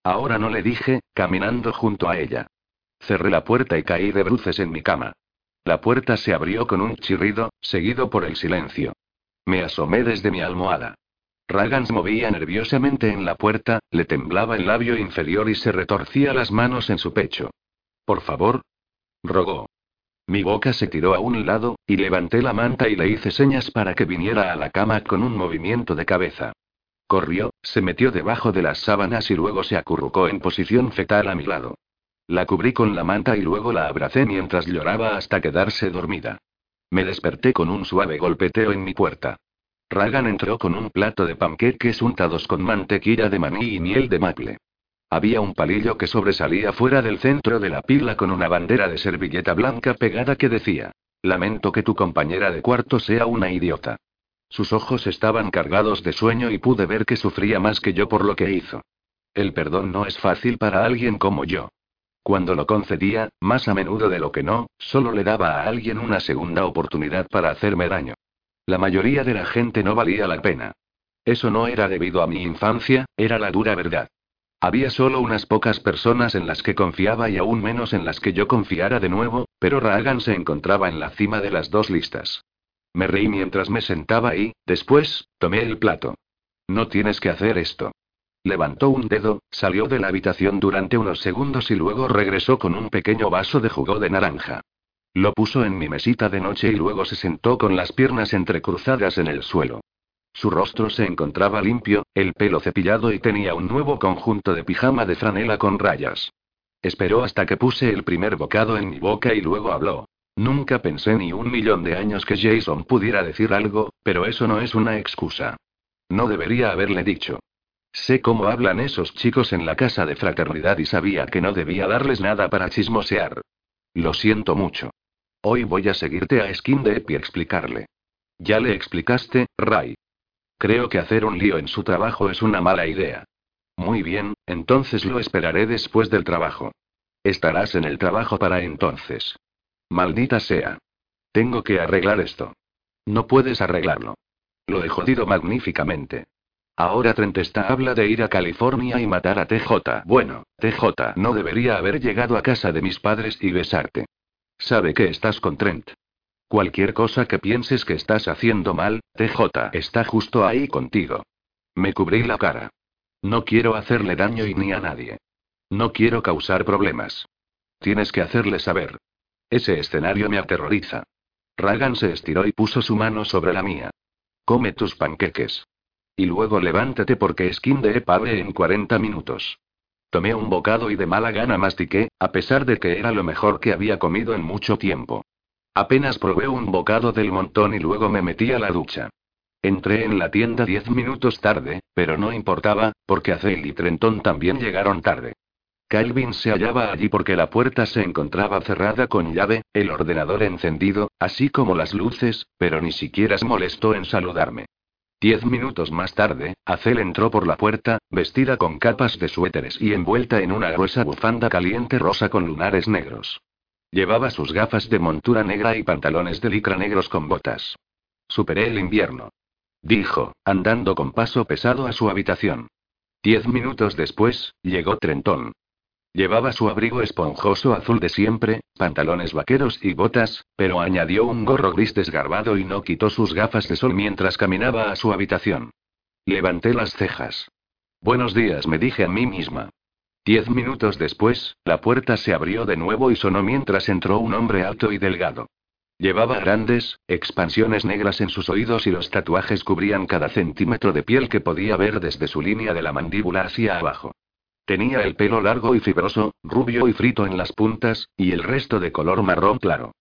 Ahora no le dije, caminando junto a ella. Cerré la puerta y caí de bruces en mi cama. La puerta se abrió con un chirrido, seguido por el silencio. Me asomé desde mi almohada. Ragan se movía nerviosamente en la puerta, le temblaba el labio inferior y se retorcía las manos en su pecho. Por favor. Rogó. Mi boca se tiró a un lado, y levanté la manta y le hice señas para que viniera a la cama con un movimiento de cabeza. Corrió, se metió debajo de las sábanas y luego se acurrucó en posición fetal a mi lado. La cubrí con la manta y luego la abracé mientras lloraba hasta quedarse dormida. Me desperté con un suave golpeteo en mi puerta. Ragan entró con un plato de panqueques untados con mantequilla de maní y miel de maple. Había un palillo que sobresalía fuera del centro de la pila con una bandera de servilleta blanca pegada que decía: Lamento que tu compañera de cuarto sea una idiota. Sus ojos estaban cargados de sueño y pude ver que sufría más que yo por lo que hizo. El perdón no es fácil para alguien como yo. Cuando lo concedía, más a menudo de lo que no, solo le daba a alguien una segunda oportunidad para hacerme daño. La mayoría de la gente no valía la pena. Eso no era debido a mi infancia, era la dura verdad. Había solo unas pocas personas en las que confiaba y aún menos en las que yo confiara de nuevo, pero Ragan se encontraba en la cima de las dos listas. Me reí mientras me sentaba y, después, tomé el plato. No tienes que hacer esto. Levantó un dedo, salió de la habitación durante unos segundos y luego regresó con un pequeño vaso de jugo de naranja. Lo puso en mi mesita de noche y luego se sentó con las piernas entrecruzadas en el suelo. Su rostro se encontraba limpio, el pelo cepillado y tenía un nuevo conjunto de pijama de franela con rayas. Esperó hasta que puse el primer bocado en mi boca y luego habló. Nunca pensé ni un millón de años que Jason pudiera decir algo, pero eso no es una excusa. No debería haberle dicho. Sé cómo hablan esos chicos en la casa de fraternidad y sabía que no debía darles nada para chismosear. Lo siento mucho. Hoy voy a seguirte a Skin y explicarle. Ya le explicaste, Ray. Creo que hacer un lío en su trabajo es una mala idea. Muy bien, entonces lo esperaré después del trabajo. Estarás en el trabajo para entonces. Maldita sea. Tengo que arreglar esto. No puedes arreglarlo. Lo he jodido magníficamente. Ahora Trent está habla de ir a California y matar a TJ. Bueno, TJ no debería haber llegado a casa de mis padres y besarte. Sabe que estás con Trent. Cualquier cosa que pienses que estás haciendo mal, TJ está justo ahí contigo. Me cubrí la cara. No quiero hacerle daño y ni a nadie. No quiero causar problemas. Tienes que hacerle saber. Ese escenario me aterroriza. Ragan se estiró y puso su mano sobre la mía. Come tus panqueques. Y luego levántate porque Skin de abre en 40 minutos. Tomé un bocado y de mala gana mastiqué, a pesar de que era lo mejor que había comido en mucho tiempo. Apenas probé un bocado del montón y luego me metí a la ducha. Entré en la tienda diez minutos tarde, pero no importaba, porque Azel y Trenton también llegaron tarde. Calvin se hallaba allí porque la puerta se encontraba cerrada con llave, el ordenador encendido, así como las luces, pero ni siquiera se molestó en saludarme. Diez minutos más tarde, Acel entró por la puerta, vestida con capas de suéteres y envuelta en una gruesa bufanda caliente rosa con lunares negros. Llevaba sus gafas de montura negra y pantalones de licra negros con botas. Superé el invierno. Dijo, andando con paso pesado a su habitación. Diez minutos después, llegó Trentón. Llevaba su abrigo esponjoso azul de siempre, pantalones vaqueros y botas, pero añadió un gorro gris desgarbado y no quitó sus gafas de sol mientras caminaba a su habitación. Levanté las cejas. Buenos días, me dije a mí misma. Diez minutos después, la puerta se abrió de nuevo y sonó mientras entró un hombre alto y delgado. Llevaba grandes, expansiones negras en sus oídos y los tatuajes cubrían cada centímetro de piel que podía ver desde su línea de la mandíbula hacia abajo. Tenía el pelo largo y fibroso, rubio y frito en las puntas, y el resto de color marrón claro.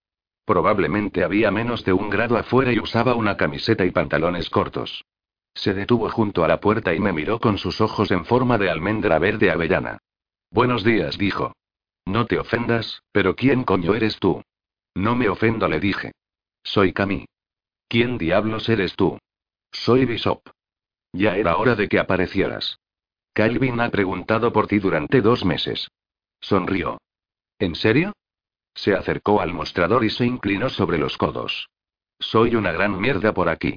Probablemente había menos de un grado afuera y usaba una camiseta y pantalones cortos. Se detuvo junto a la puerta y me miró con sus ojos en forma de almendra verde avellana. Buenos días, dijo. No te ofendas, pero ¿quién coño eres tú? No me ofendo, le dije. Soy Cami. ¿Quién diablos eres tú? Soy Bishop. Ya era hora de que aparecieras. Calvin ha preguntado por ti durante dos meses. Sonrió. ¿En serio? Se acercó al mostrador y se inclinó sobre los codos. Soy una gran mierda por aquí.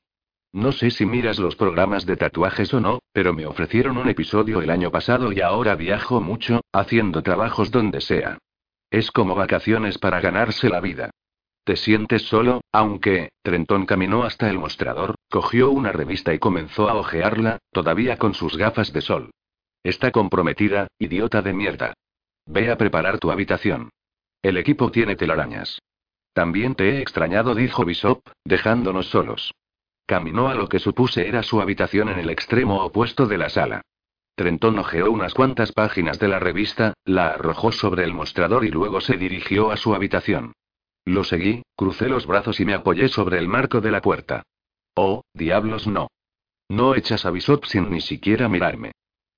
No sé si miras los programas de tatuajes o no, pero me ofrecieron un episodio el año pasado y ahora viajo mucho, haciendo trabajos donde sea. Es como vacaciones para ganarse la vida. ¿Te sientes solo? Aunque, Trenton caminó hasta el mostrador, cogió una revista y comenzó a hojearla, todavía con sus gafas de sol. Está comprometida, idiota de mierda. Ve a preparar tu habitación. El equipo tiene telarañas. También te he extrañado, dijo Bishop, dejándonos solos. Caminó a lo que supuse era su habitación en el extremo opuesto de la sala. Trenton ojeó unas cuantas páginas de la revista, la arrojó sobre el mostrador y luego se dirigió a su habitación. Lo seguí, crucé los brazos y me apoyé sobre el marco de la puerta. Oh, diablos no. No echas a Bishop sin ni siquiera mirarme.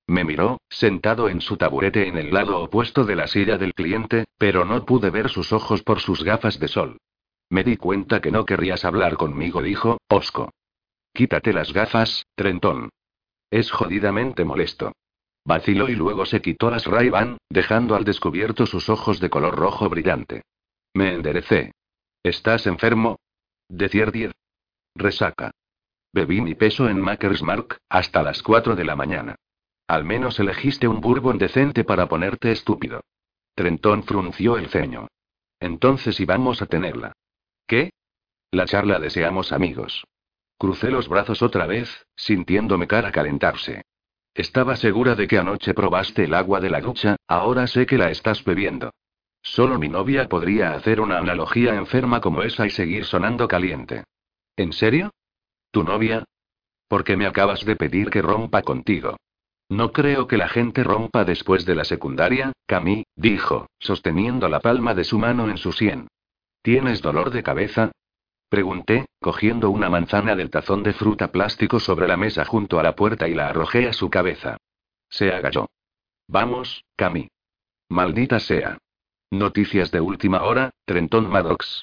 Me miró, sentado en su taburete en el lado opuesto de la silla del cliente, pero no pude ver sus ojos por sus gafas de sol. Me di cuenta que no querrías hablar conmigo, dijo, Osco. Quítate las gafas, Trentón. Es jodidamente molesto. Vaciló y luego se quitó las ray dejando al descubierto sus ojos de color rojo brillante. Me enderecé. ¿Estás enfermo? Decía Resaca. Bebí mi peso en Maker's Mark, hasta las 4 de la mañana. Al menos elegiste un bourbon decente para ponerte estúpido. Trentón frunció el ceño. Entonces íbamos a tenerla. ¿Qué? La charla deseamos amigos. Crucé los brazos otra vez, sintiéndome cara calentarse. Estaba segura de que anoche probaste el agua de la ducha, ahora sé que la estás bebiendo. Solo mi novia podría hacer una analogía enferma como esa y seguir sonando caliente. ¿En serio? ¿Tu novia? Porque me acabas de pedir que rompa contigo. No creo que la gente rompa después de la secundaria, Camille, dijo, sosteniendo la palma de su mano en su sien. ¿Tienes dolor de cabeza? Pregunté, cogiendo una manzana del tazón de fruta plástico sobre la mesa junto a la puerta y la arrojé a su cabeza. Se agachó. Vamos, Cami. Maldita sea. Noticias de última hora, Trenton Maddox.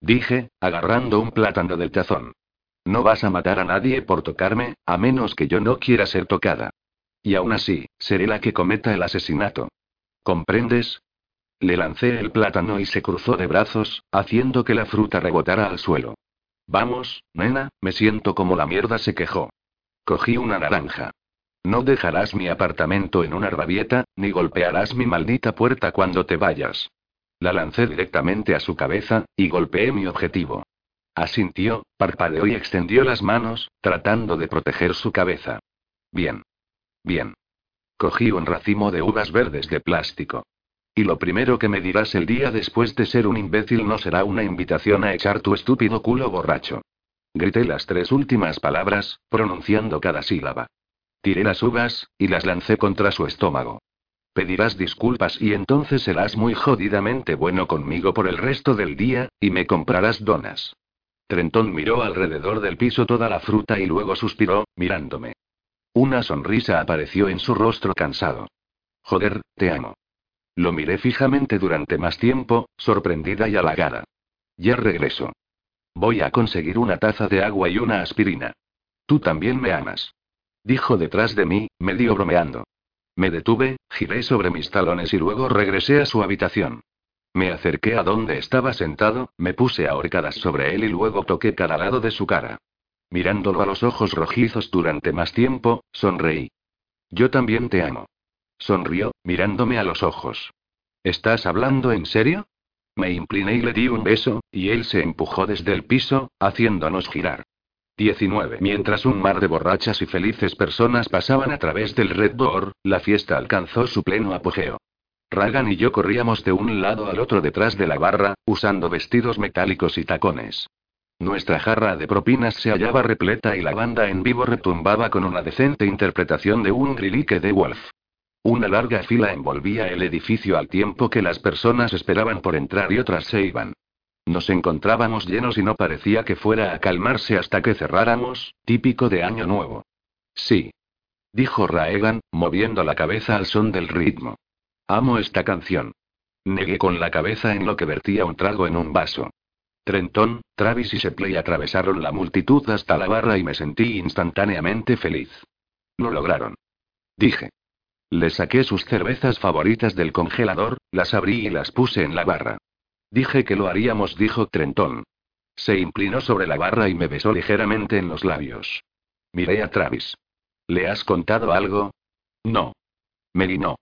Dije, agarrando un plátano del tazón. No vas a matar a nadie por tocarme, a menos que yo no quiera ser tocada. Y aún así, seré la que cometa el asesinato. ¿Comprendes? Le lancé el plátano y se cruzó de brazos, haciendo que la fruta rebotara al suelo. Vamos, nena, me siento como la mierda, se quejó. Cogí una naranja. No dejarás mi apartamento en una rabieta, ni golpearás mi maldita puerta cuando te vayas. La lancé directamente a su cabeza, y golpeé mi objetivo. Asintió, parpadeó y extendió las manos, tratando de proteger su cabeza. Bien. Bien. Cogí un racimo de uvas verdes de plástico. Y lo primero que me dirás el día después de ser un imbécil no será una invitación a echar tu estúpido culo borracho. Grité las tres últimas palabras, pronunciando cada sílaba. Tiré las uvas, y las lancé contra su estómago. Pedirás disculpas y entonces serás muy jodidamente bueno conmigo por el resto del día, y me comprarás donas. Trentón miró alrededor del piso toda la fruta y luego suspiró, mirándome. Una sonrisa apareció en su rostro cansado. Joder, te amo. Lo miré fijamente durante más tiempo, sorprendida y halagada. Ya regreso. Voy a conseguir una taza de agua y una aspirina. Tú también me amas. Dijo detrás de mí, medio bromeando. Me detuve, giré sobre mis talones y luego regresé a su habitación. Me acerqué a donde estaba sentado, me puse a horcadas sobre él y luego toqué cada lado de su cara. Mirándolo a los ojos rojizos durante más tiempo, sonreí. Yo también te amo. Sonrió, mirándome a los ojos. ¿Estás hablando en serio? Me incliné y le di un beso, y él se empujó desde el piso, haciéndonos girar. 19. Mientras un mar de borrachas y felices personas pasaban a través del Red Door, la fiesta alcanzó su pleno apogeo. Ragan y yo corríamos de un lado al otro detrás de la barra, usando vestidos metálicos y tacones. Nuestra jarra de propinas se hallaba repleta y la banda en vivo retumbaba con una decente interpretación de un grilique de Wolf. Una larga fila envolvía el edificio al tiempo que las personas esperaban por entrar y otras se iban. Nos encontrábamos llenos y no parecía que fuera a calmarse hasta que cerráramos, típico de Año Nuevo. Sí. Dijo Raegan, moviendo la cabeza al son del ritmo. Amo esta canción. Negué con la cabeza en lo que vertía un trago en un vaso. Trenton, Travis y Shepley atravesaron la multitud hasta la barra y me sentí instantáneamente feliz. Lo lograron. Dije. Le saqué sus cervezas favoritas del congelador, las abrí y las puse en la barra. Dije que lo haríamos, dijo Trenton. Se inclinó sobre la barra y me besó ligeramente en los labios. Miré a Travis. ¿Le has contado algo? No. Me no.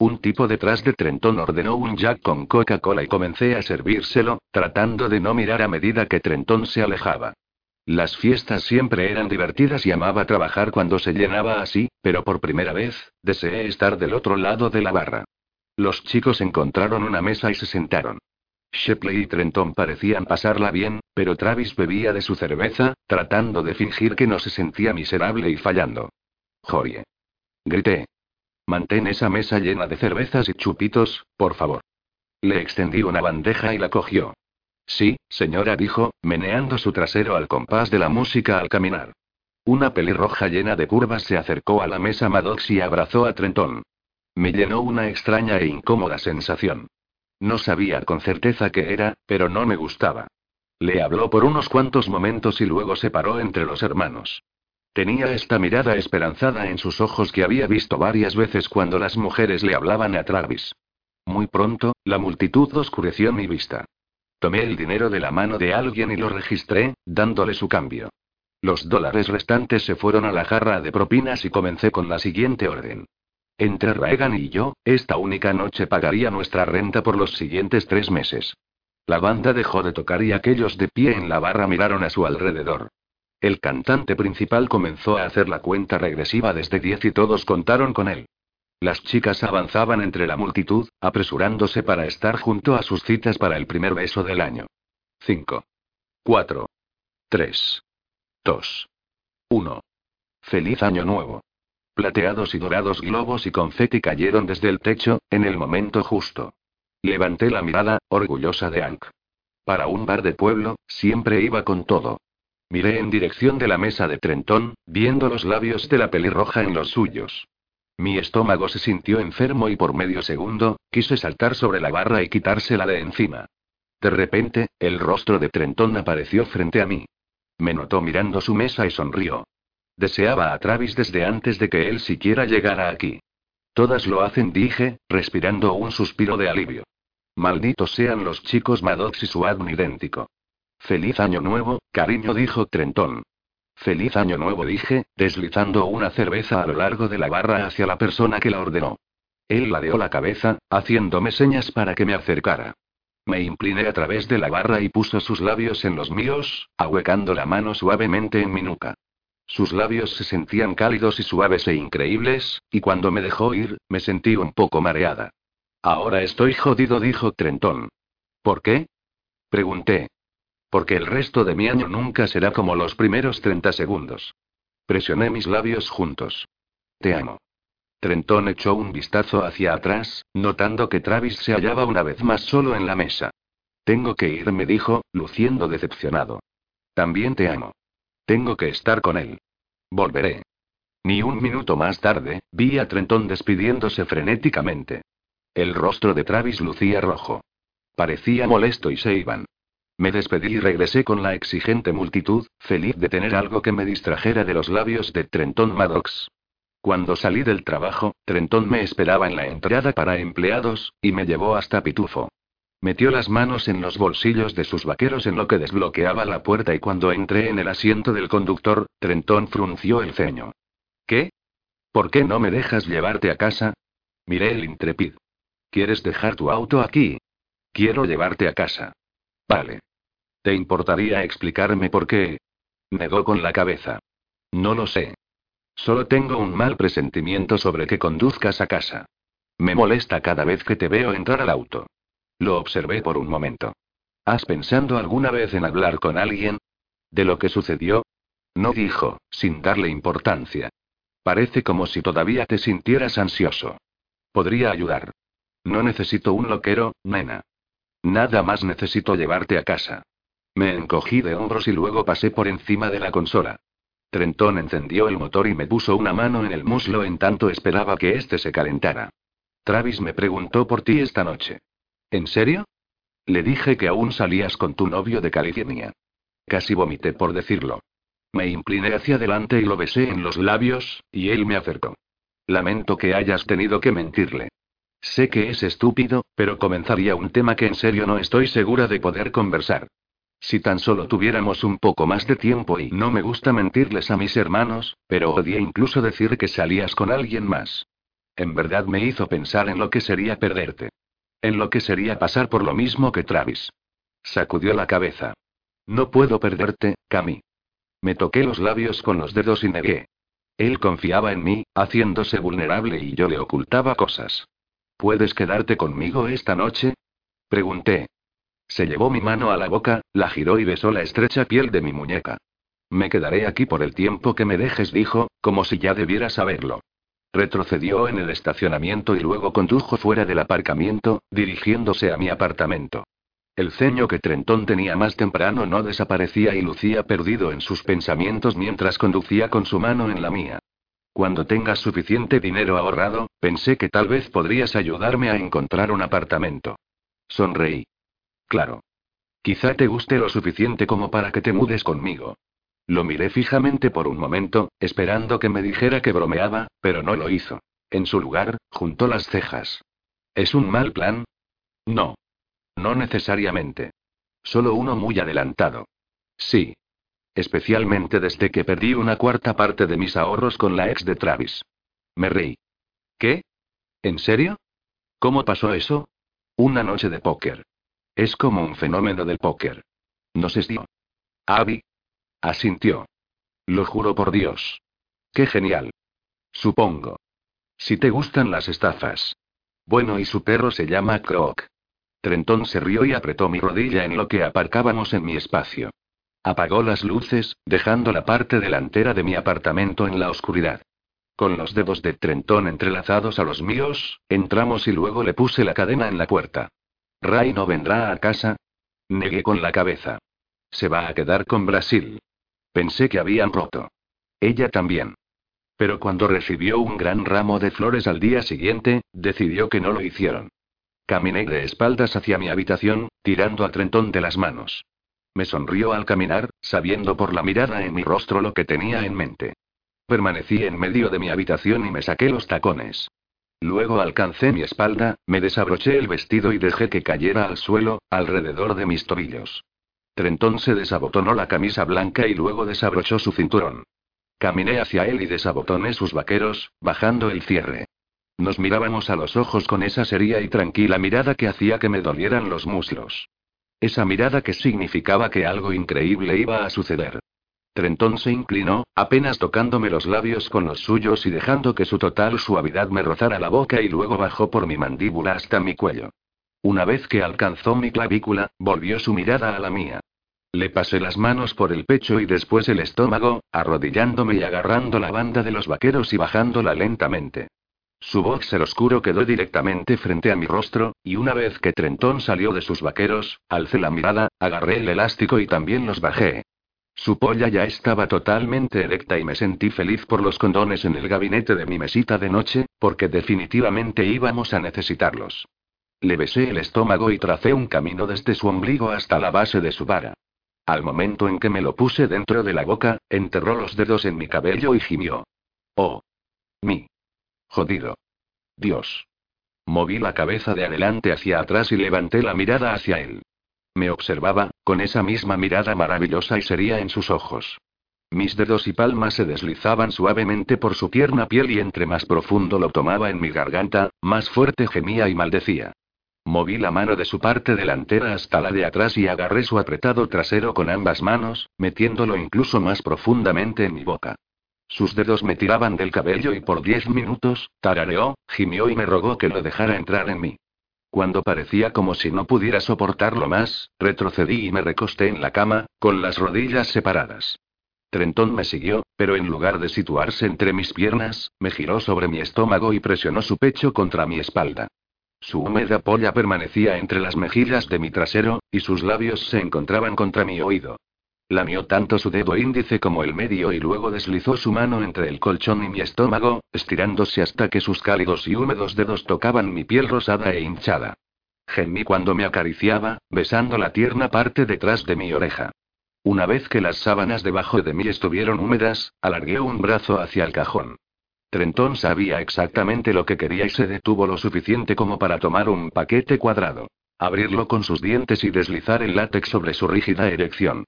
Un tipo detrás de Trenton ordenó un Jack con Coca-Cola y comencé a servírselo, tratando de no mirar a medida que Trenton se alejaba. Las fiestas siempre eran divertidas y amaba trabajar cuando se llenaba así, pero por primera vez, deseé estar del otro lado de la barra. Los chicos encontraron una mesa y se sentaron. Shepley y Trenton parecían pasarla bien, pero Travis bebía de su cerveza, tratando de fingir que no se sentía miserable y fallando. Jorie. Grité. Mantén esa mesa llena de cervezas y chupitos, por favor. Le extendí una bandeja y la cogió. Sí, señora, dijo, meneando su trasero al compás de la música al caminar. Una pelirroja llena de curvas se acercó a la mesa Maddox y abrazó a Trenton. Me llenó una extraña e incómoda sensación. No sabía con certeza qué era, pero no me gustaba. Le habló por unos cuantos momentos y luego se paró entre los hermanos. Tenía esta mirada esperanzada en sus ojos que había visto varias veces cuando las mujeres le hablaban a Travis. Muy pronto, la multitud oscureció mi vista. Tomé el dinero de la mano de alguien y lo registré, dándole su cambio. Los dólares restantes se fueron a la jarra de propinas y comencé con la siguiente orden. Entre Raegan y yo, esta única noche pagaría nuestra renta por los siguientes tres meses. La banda dejó de tocar y aquellos de pie en la barra miraron a su alrededor. El cantante principal comenzó a hacer la cuenta regresiva desde diez y todos contaron con él. Las chicas avanzaban entre la multitud, apresurándose para estar junto a sus citas para el primer beso del año. 5. 4. 3. 2. 1. Feliz año nuevo. Plateados y dorados globos y confeti cayeron desde el techo, en el momento justo. Levanté la mirada, orgullosa de Ank. Para un bar de pueblo, siempre iba con todo. Miré en dirección de la mesa de Trentón, viendo los labios de la pelirroja en los suyos. Mi estómago se sintió enfermo y por medio segundo, quise saltar sobre la barra y quitársela de encima. De repente, el rostro de Trentón apareció frente a mí. Me notó mirando su mesa y sonrió. Deseaba a Travis desde antes de que él siquiera llegara aquí. Todas lo hacen, dije, respirando un suspiro de alivio. Malditos sean los chicos Maddox y su admin idéntico. Feliz año nuevo, cariño, dijo Trentón. Feliz año nuevo, dije, deslizando una cerveza a lo largo de la barra hacia la persona que la ordenó. Él ladeó la cabeza, haciéndome señas para que me acercara. Me incliné a través de la barra y puso sus labios en los míos, ahuecando la mano suavemente en mi nuca. Sus labios se sentían cálidos y suaves e increíbles, y cuando me dejó ir, me sentí un poco mareada. Ahora estoy jodido, dijo Trentón. ¿Por qué? Pregunté. Porque el resto de mi año nunca será como los primeros 30 segundos. Presioné mis labios juntos. Te amo. Trentón echó un vistazo hacia atrás, notando que Travis se hallaba una vez más solo en la mesa. Tengo que irme, dijo, luciendo decepcionado. También te amo. Tengo que estar con él. Volveré. Ni un minuto más tarde, vi a Trentón despidiéndose frenéticamente. El rostro de Travis lucía rojo. Parecía molesto y se iban. Me despedí y regresé con la exigente multitud, feliz de tener algo que me distrajera de los labios de Trenton Maddox. Cuando salí del trabajo, Trenton me esperaba en la entrada para empleados, y me llevó hasta Pitufo. Metió las manos en los bolsillos de sus vaqueros en lo que desbloqueaba la puerta y cuando entré en el asiento del conductor, Trenton frunció el ceño. ¿Qué? ¿Por qué no me dejas llevarte a casa? Miré el intrepid. ¿Quieres dejar tu auto aquí? Quiero llevarte a casa. Vale. ¿Te importaría explicarme por qué? Negó con la cabeza. No lo sé. Solo tengo un mal presentimiento sobre que conduzcas a casa. Me molesta cada vez que te veo entrar al auto. Lo observé por un momento. ¿Has pensado alguna vez en hablar con alguien? ¿De lo que sucedió? No dijo, sin darle importancia. Parece como si todavía te sintieras ansioso. Podría ayudar. No necesito un loquero, nena. Nada más necesito llevarte a casa. Me encogí de hombros y luego pasé por encima de la consola. Trentón encendió el motor y me puso una mano en el muslo en tanto esperaba que éste se calentara. Travis me preguntó por ti esta noche. ¿En serio? Le dije que aún salías con tu novio de California. Casi vomité por decirlo. Me incliné hacia adelante y lo besé en los labios, y él me acercó. Lamento que hayas tenido que mentirle. Sé que es estúpido, pero comenzaría un tema que en serio no estoy segura de poder conversar. Si tan solo tuviéramos un poco más de tiempo y no me gusta mentirles a mis hermanos, pero odié incluso decir que salías con alguien más. En verdad me hizo pensar en lo que sería perderte. En lo que sería pasar por lo mismo que Travis. Sacudió la cabeza. No puedo perderte, Cami. Me toqué los labios con los dedos y negué. Él confiaba en mí, haciéndose vulnerable y yo le ocultaba cosas. ¿Puedes quedarte conmigo esta noche? Pregunté. Se llevó mi mano a la boca, la giró y besó la estrecha piel de mi muñeca. Me quedaré aquí por el tiempo que me dejes, dijo, como si ya debiera saberlo. Retrocedió en el estacionamiento y luego condujo fuera del aparcamiento, dirigiéndose a mi apartamento. El ceño que Trentón tenía más temprano no desaparecía y lucía perdido en sus pensamientos mientras conducía con su mano en la mía. Cuando tengas suficiente dinero ahorrado, pensé que tal vez podrías ayudarme a encontrar un apartamento. Sonreí. Claro. Quizá te guste lo suficiente como para que te mudes conmigo. Lo miré fijamente por un momento, esperando que me dijera que bromeaba, pero no lo hizo. En su lugar, juntó las cejas. ¿Es un mal plan? No. No necesariamente. Solo uno muy adelantado. Sí. Especialmente desde que perdí una cuarta parte de mis ahorros con la ex de Travis. Me reí. ¿Qué? ¿En serio? ¿Cómo pasó eso? Una noche de póker. Es como un fenómeno del póker. Nos dio. Abby. Asintió. Lo juro por Dios. Qué genial. Supongo. Si te gustan las estafas. Bueno, y su perro se llama Croc. Trentón se rió y apretó mi rodilla en lo que aparcábamos en mi espacio. Apagó las luces, dejando la parte delantera de mi apartamento en la oscuridad. Con los dedos de Trentón entrelazados a los míos, entramos y luego le puse la cadena en la puerta. ¿Ray no vendrá a casa? Negué con la cabeza. Se va a quedar con Brasil. Pensé que habían roto. Ella también. Pero cuando recibió un gran ramo de flores al día siguiente, decidió que no lo hicieron. Caminé de espaldas hacia mi habitación, tirando a Trentón de las manos. Me sonrió al caminar, sabiendo por la mirada en mi rostro lo que tenía en mente. Permanecí en medio de mi habitación y me saqué los tacones. Luego alcancé mi espalda, me desabroché el vestido y dejé que cayera al suelo, alrededor de mis tobillos. Trentón se desabotonó la camisa blanca y luego desabrochó su cinturón. Caminé hacia él y desabotoné sus vaqueros, bajando el cierre. Nos mirábamos a los ojos con esa seria y tranquila mirada que hacía que me dolieran los muslos. Esa mirada que significaba que algo increíble iba a suceder. Trentón se inclinó, apenas tocándome los labios con los suyos y dejando que su total suavidad me rozara la boca y luego bajó por mi mandíbula hasta mi cuello. Una vez que alcanzó mi clavícula, volvió su mirada a la mía. Le pasé las manos por el pecho y después el estómago, arrodillándome y agarrando la banda de los vaqueros y bajándola lentamente. Su boxer oscuro quedó directamente frente a mi rostro, y una vez que Trentón salió de sus vaqueros, alcé la mirada, agarré el elástico y también los bajé. Su polla ya estaba totalmente erecta y me sentí feliz por los condones en el gabinete de mi mesita de noche, porque definitivamente íbamos a necesitarlos. Le besé el estómago y tracé un camino desde su ombligo hasta la base de su vara. Al momento en que me lo puse dentro de la boca, enterró los dedos en mi cabello y gimió. Oh. Mi. Jodido. Dios. Moví la cabeza de adelante hacia atrás y levanté la mirada hacia él. Me observaba, con esa misma mirada maravillosa y seria en sus ojos. Mis dedos y palmas se deslizaban suavemente por su tierna piel y entre más profundo lo tomaba en mi garganta, más fuerte gemía y maldecía. Moví la mano de su parte delantera hasta la de atrás y agarré su apretado trasero con ambas manos, metiéndolo incluso más profundamente en mi boca. Sus dedos me tiraban del cabello y por diez minutos, tarareó, gimió y me rogó que lo dejara entrar en mí. Cuando parecía como si no pudiera soportarlo más, retrocedí y me recosté en la cama, con las rodillas separadas. Trentón me siguió, pero en lugar de situarse entre mis piernas, me giró sobre mi estómago y presionó su pecho contra mi espalda. Su húmeda polla permanecía entre las mejillas de mi trasero, y sus labios se encontraban contra mi oído. Lamió tanto su dedo índice como el medio y luego deslizó su mano entre el colchón y mi estómago, estirándose hasta que sus cálidos y húmedos dedos tocaban mi piel rosada e hinchada. Gemí cuando me acariciaba, besando la tierna parte detrás de mi oreja. Una vez que las sábanas debajo de mí estuvieron húmedas, alargué un brazo hacia el cajón. Trentón sabía exactamente lo que quería y se detuvo lo suficiente como para tomar un paquete cuadrado. Abrirlo con sus dientes y deslizar el látex sobre su rígida erección.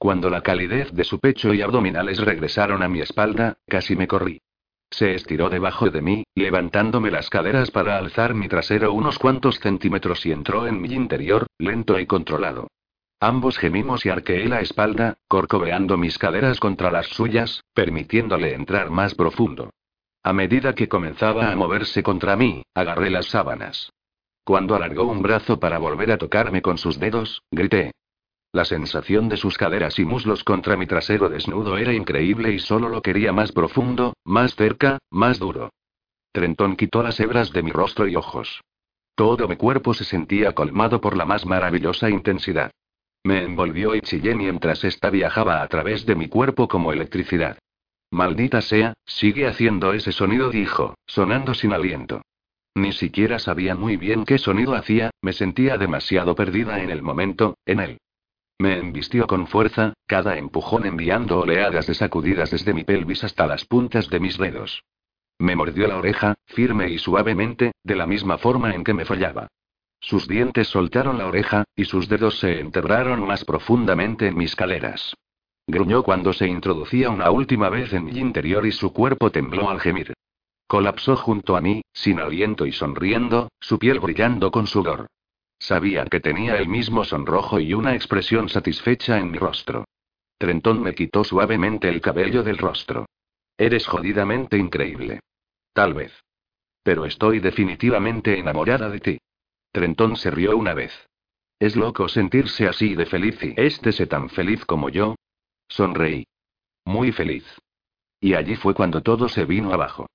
Cuando la calidez de su pecho y abdominales regresaron a mi espalda, casi me corrí. Se estiró debajo de mí, levantándome las caderas para alzar mi trasero unos cuantos centímetros y entró en mi interior, lento y controlado. Ambos gemimos y arqueé la espalda, corcoveando mis caderas contra las suyas, permitiéndole entrar más profundo. A medida que comenzaba a moverse contra mí, agarré las sábanas. Cuando alargó un brazo para volver a tocarme con sus dedos, grité. La sensación de sus caderas y muslos contra mi trasero desnudo era increíble y solo lo quería más profundo, más cerca, más duro. Trentón quitó las hebras de mi rostro y ojos. Todo mi cuerpo se sentía colmado por la más maravillosa intensidad. Me envolvió y chillé mientras ésta viajaba a través de mi cuerpo como electricidad. Maldita sea, sigue haciendo ese sonido, dijo, sonando sin aliento. Ni siquiera sabía muy bien qué sonido hacía, me sentía demasiado perdida en el momento, en él. Me embistió con fuerza, cada empujón enviando oleadas de sacudidas desde mi pelvis hasta las puntas de mis dedos. Me mordió la oreja, firme y suavemente, de la misma forma en que me fallaba. Sus dientes soltaron la oreja, y sus dedos se enterraron más profundamente en mis caleras. Gruñó cuando se introducía una última vez en mi interior y su cuerpo tembló al gemir. Colapsó junto a mí, sin aliento y sonriendo, su piel brillando con sudor. Sabía que tenía el mismo sonrojo y una expresión satisfecha en mi rostro. Trentón me quitó suavemente el cabello del rostro. Eres jodidamente increíble. Tal vez. Pero estoy definitivamente enamorada de ti. Trentón se rió una vez. Es loco sentirse así de feliz y éstese tan feliz como yo, Sonreí. Muy feliz. Y allí fue cuando todo se vino abajo.